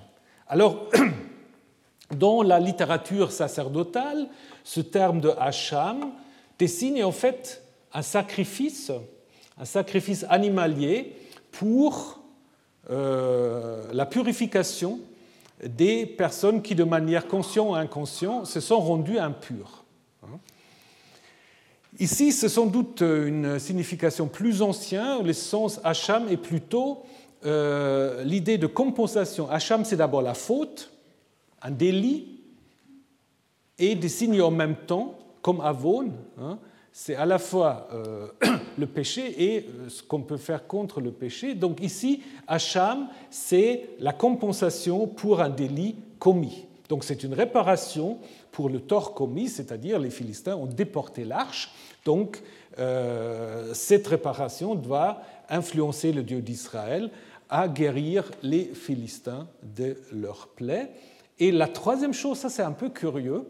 Alors, <clears throat> dans la littérature sacerdotale, ce terme de hacham désigne en fait un sacrifice, un sacrifice animalier pour euh, la purification des personnes qui, de manière consciente ou inconsciente, se sont rendues impures. Ici, c'est sans doute une signification plus ancienne. Le sens Hacham est plutôt euh, l'idée de compensation. Hacham, c'est d'abord la faute, un délit, et désigne en même temps comme Avon, hein, c'est à la fois euh, <clears throat> le péché et euh, ce qu'on peut faire contre le péché. Donc ici, Hacham, c'est la compensation pour un délit commis. Donc c'est une réparation pour le tort commis, c'est-à-dire les Philistins ont déporté l'arche. Donc euh, cette réparation doit influencer le Dieu d'Israël à guérir les Philistins de leurs plaies. Et la troisième chose, ça c'est un peu curieux,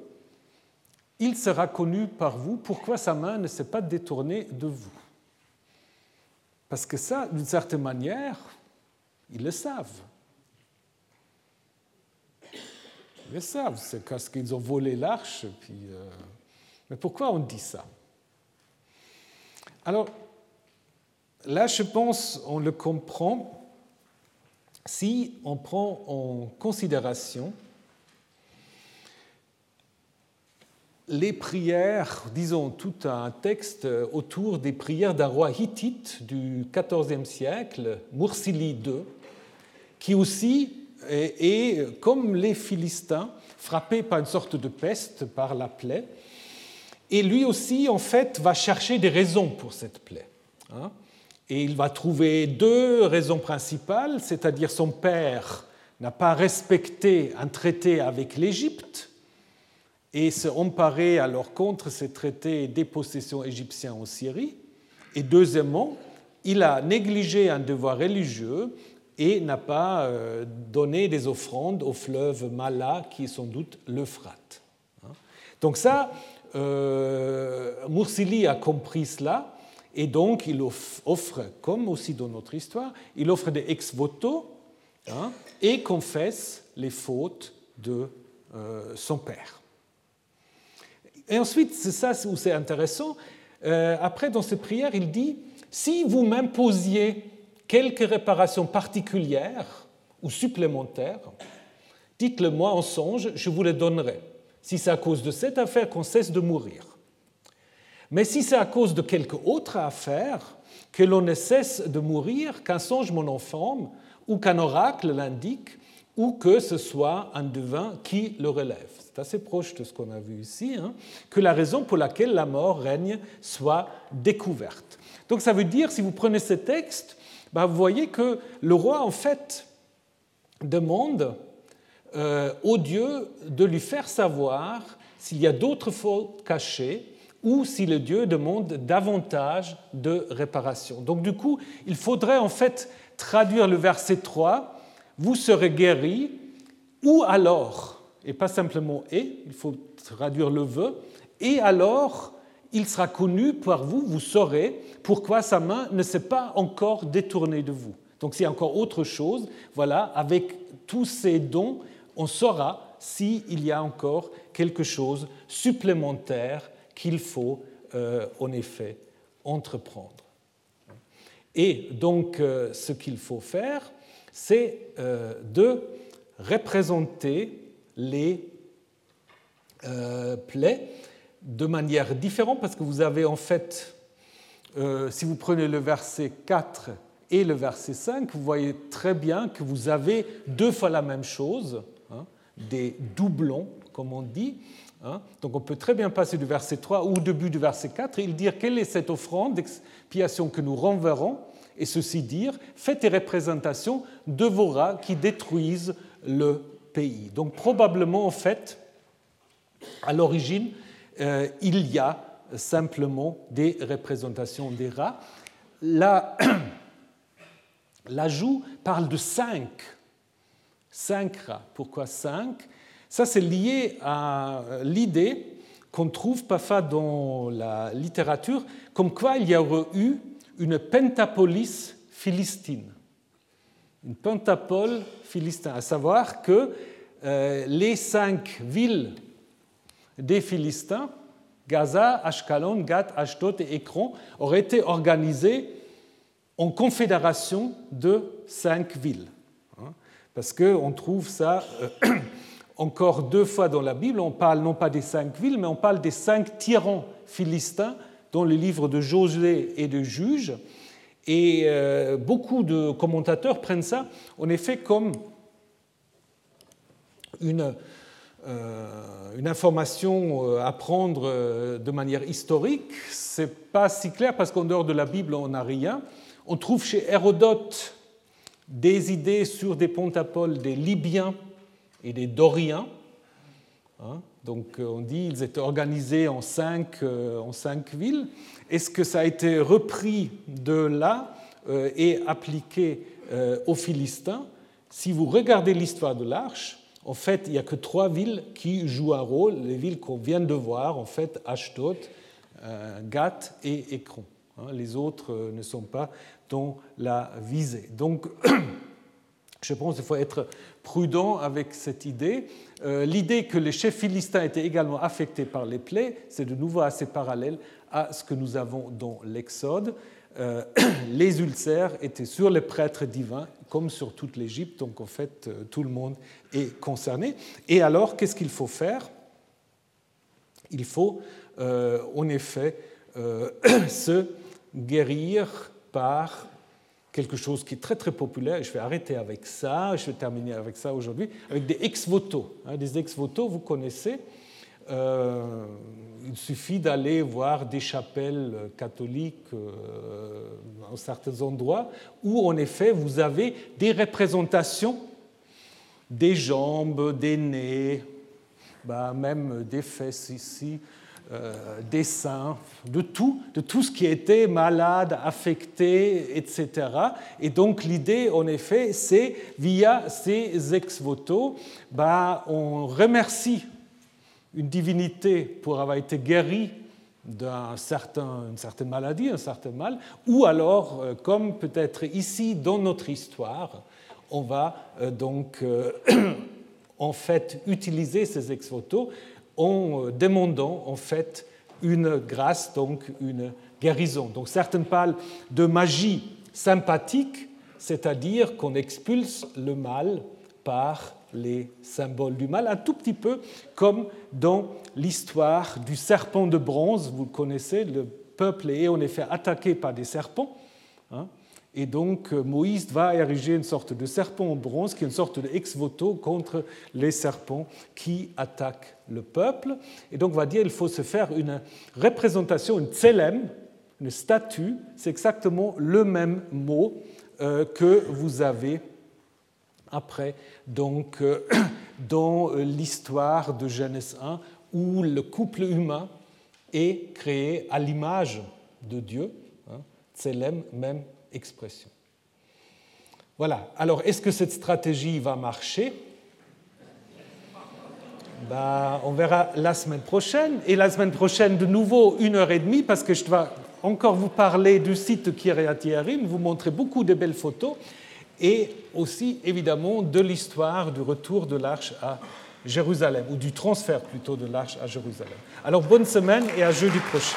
il sera connu par vous pourquoi sa main ne s'est pas détournée de vous? Parce que ça, d'une certaine manière, ils le savent. Ils le savent, c'est parce qu'ils ont volé l'arche. Puis, euh, Mais pourquoi on dit ça? Alors, là, je pense, on le comprend si on prend en considération les prières, disons tout un texte autour des prières d'un roi hittite du XIVe siècle, Mursili II, qui aussi est, comme les Philistins, frappé par une sorte de peste, par la plaie, et lui aussi, en fait, va chercher des raisons pour cette plaie. Hein. Et il va trouver deux raisons principales, c'est-à-dire son père n'a pas respecté un traité avec l'Égypte, et se emparer alors contre ces traités des possessions égyptiennes en Syrie. Et deuxièmement, il a négligé un devoir religieux et n'a pas donné des offrandes au fleuve Mala, qui est sans doute l'Euphrate. Hein. Donc ça, Mursili a compris cela, et donc il offre, comme aussi dans notre histoire, il offre des ex-voto hein, et confesse les fautes de son père. Et ensuite, c'est ça où c'est intéressant. Euh, après, dans cette prière, il dit Si vous m'imposiez quelques réparations particulières ou supplémentaires, dites-le moi en songe, je vous les donnerai. Si c'est à cause de cette affaire qu'on cesse de mourir. Mais si c'est à cause de quelque autre affaire que l'on ne cesse de mourir, qu'un songe m'en informe, ou qu'un oracle l'indique, ou que ce soit un devin qui le relève c'est assez proche de ce qu'on a vu ici, hein, que la raison pour laquelle la mort règne soit découverte. Donc ça veut dire, si vous prenez ce texte, bah, vous voyez que le roi, en fait, demande euh, au Dieu de lui faire savoir s'il y a d'autres fautes cachées ou si le Dieu demande davantage de réparation. Donc du coup, il faudrait en fait traduire le verset 3, vous serez guéris, ou alors et pas simplement et, il faut traduire le vœu, et alors il sera connu par vous, vous saurez pourquoi sa main ne s'est pas encore détournée de vous. Donc c'est encore autre chose. Voilà, avec tous ces dons, on saura s'il y a encore quelque chose supplémentaire qu'il faut euh, en effet entreprendre. Et donc euh, ce qu'il faut faire, c'est euh, de représenter les euh, plaies de manière différente parce que vous avez en fait, euh, si vous prenez le verset 4 et le verset 5, vous voyez très bien que vous avez deux fois la même chose, hein, des doublons, comme on dit. Hein. Donc on peut très bien passer du verset 3 ou au début du verset 4 et dire quelle est cette offrande d'expiation que nous renverrons, et ceci dire, faites des représentations de vos rats qui détruisent le pays. Donc probablement, en fait, à l'origine, euh, il y a simplement des représentations des rats. L'ajout <clears throat> parle de cinq. Cinq rats. Pourquoi cinq? Ça, c'est lié à l'idée qu'on trouve parfois dans la littérature, comme quoi il y aurait eu une pentapolis philistine une pentapole philistin, à savoir que euh, les cinq villes des Philistins, Gaza, Ashkelon, Gath, Ashdod et Ekron, auraient été organisées en confédération de cinq villes. Hein, parce qu'on trouve ça euh, <clears throat> encore deux fois dans la Bible. On parle non pas des cinq villes, mais on parle des cinq tyrans philistins dans les livres de Josué et de Juges. Et euh, beaucoup de commentateurs prennent ça, en effet, comme une, euh, information euh, à prendre de manière historique. Ce n'est pas si clair parce qu'en dehors de la Bible, on n'a rien. On trouve chez Hérodote des idées sur des pontapoles des Libyens et des Doriens. Hein. Donc on dit qu'ils étaient organisés en cinq, en cinq villes. Est-ce que ça a été repris de là euh, et appliqué euh, aux Philistins? Si vous regardez l'histoire de l'Arche, en fait, il n'y a que trois villes qui jouent un rôle, les villes qu'on vient de voir, en fait, euh, Gath et Ekron. Hein. Les autres ne sont pas dans la visée. Donc, <clears throat> je pense qu'il faut être prudent avec cette idée. L'idée que les chefs philistins étaient également affectés par les plaies, c'est de nouveau assez parallèle à ce que nous avons dans l'Exode. Euh, <clears throat> les ulcères étaient sur les prêtres divins comme sur toute l'Égypte, donc en fait euh, tout le monde est concerné. Et alors, qu'est-ce qu'il faut faire? Il faut euh, en effet <clears throat> se guérir par quelque chose qui est très très populaire, je vais arrêter avec ça, je vais terminer avec ça aujourd'hui, avec des ex-voto. Hein, des ex-voto, vous connaissez, euh, il suffit d'aller voir des chapelles catholiques euh, dans certains endroits où, en effet, vous avez des représentations des jambes, des nez, bah, même des fesses ici, euh, dessins, de tout, de tout ce qui était malade, affecté, etc. Et donc l'idée, en effet, c'est via ces ex-voto, bah, on remercie une divinité pour avoir été guéri d'une certain, certaine maladie, un certain mal, ou alors, euh, comme peut-être ici dans notre histoire, on va euh, donc <clears throat> en fait utiliser ces ex-voto en euh, demandant en fait une grâce, donc une guérison. Donc certaines parlent de magie sympathique, c'est-à-dire qu'on expulse le mal par les symboles du mal, un tout petit peu comme dans l'histoire du serpent de bronze, vous le connaissez, le peuple est en effet attaqué par des serpents. Hein, et donc euh, Moïse va ériger une sorte de serpent en bronze, qui est une sorte dex voto contre les serpents qui attaquent le peuple. Et donc on va dire qu'il faut se faire une représentation, une tselem, une statue, c'est exactement le même mot euh, que vous avez après donc, euh, <clears throat> dans l'histoire de Genèse 1, où le couple humain est créé à l'image de Dieu. Hein, tselem, même expression. Voilà. Alors, est-ce que cette stratégie va marcher? Ben, On verra la semaine prochaine. Et la semaine prochaine, de nouveau, une heure et demie, parce que je dois encore vous parler du site Kiryat Yearim, vous montrer beaucoup de belles photos, et aussi, évidemment, de l'histoire du retour de l'arche à Jérusalem, ou du transfert plutôt de l'arche à Jérusalem. Alors, bonne semaine et à jeudi prochain.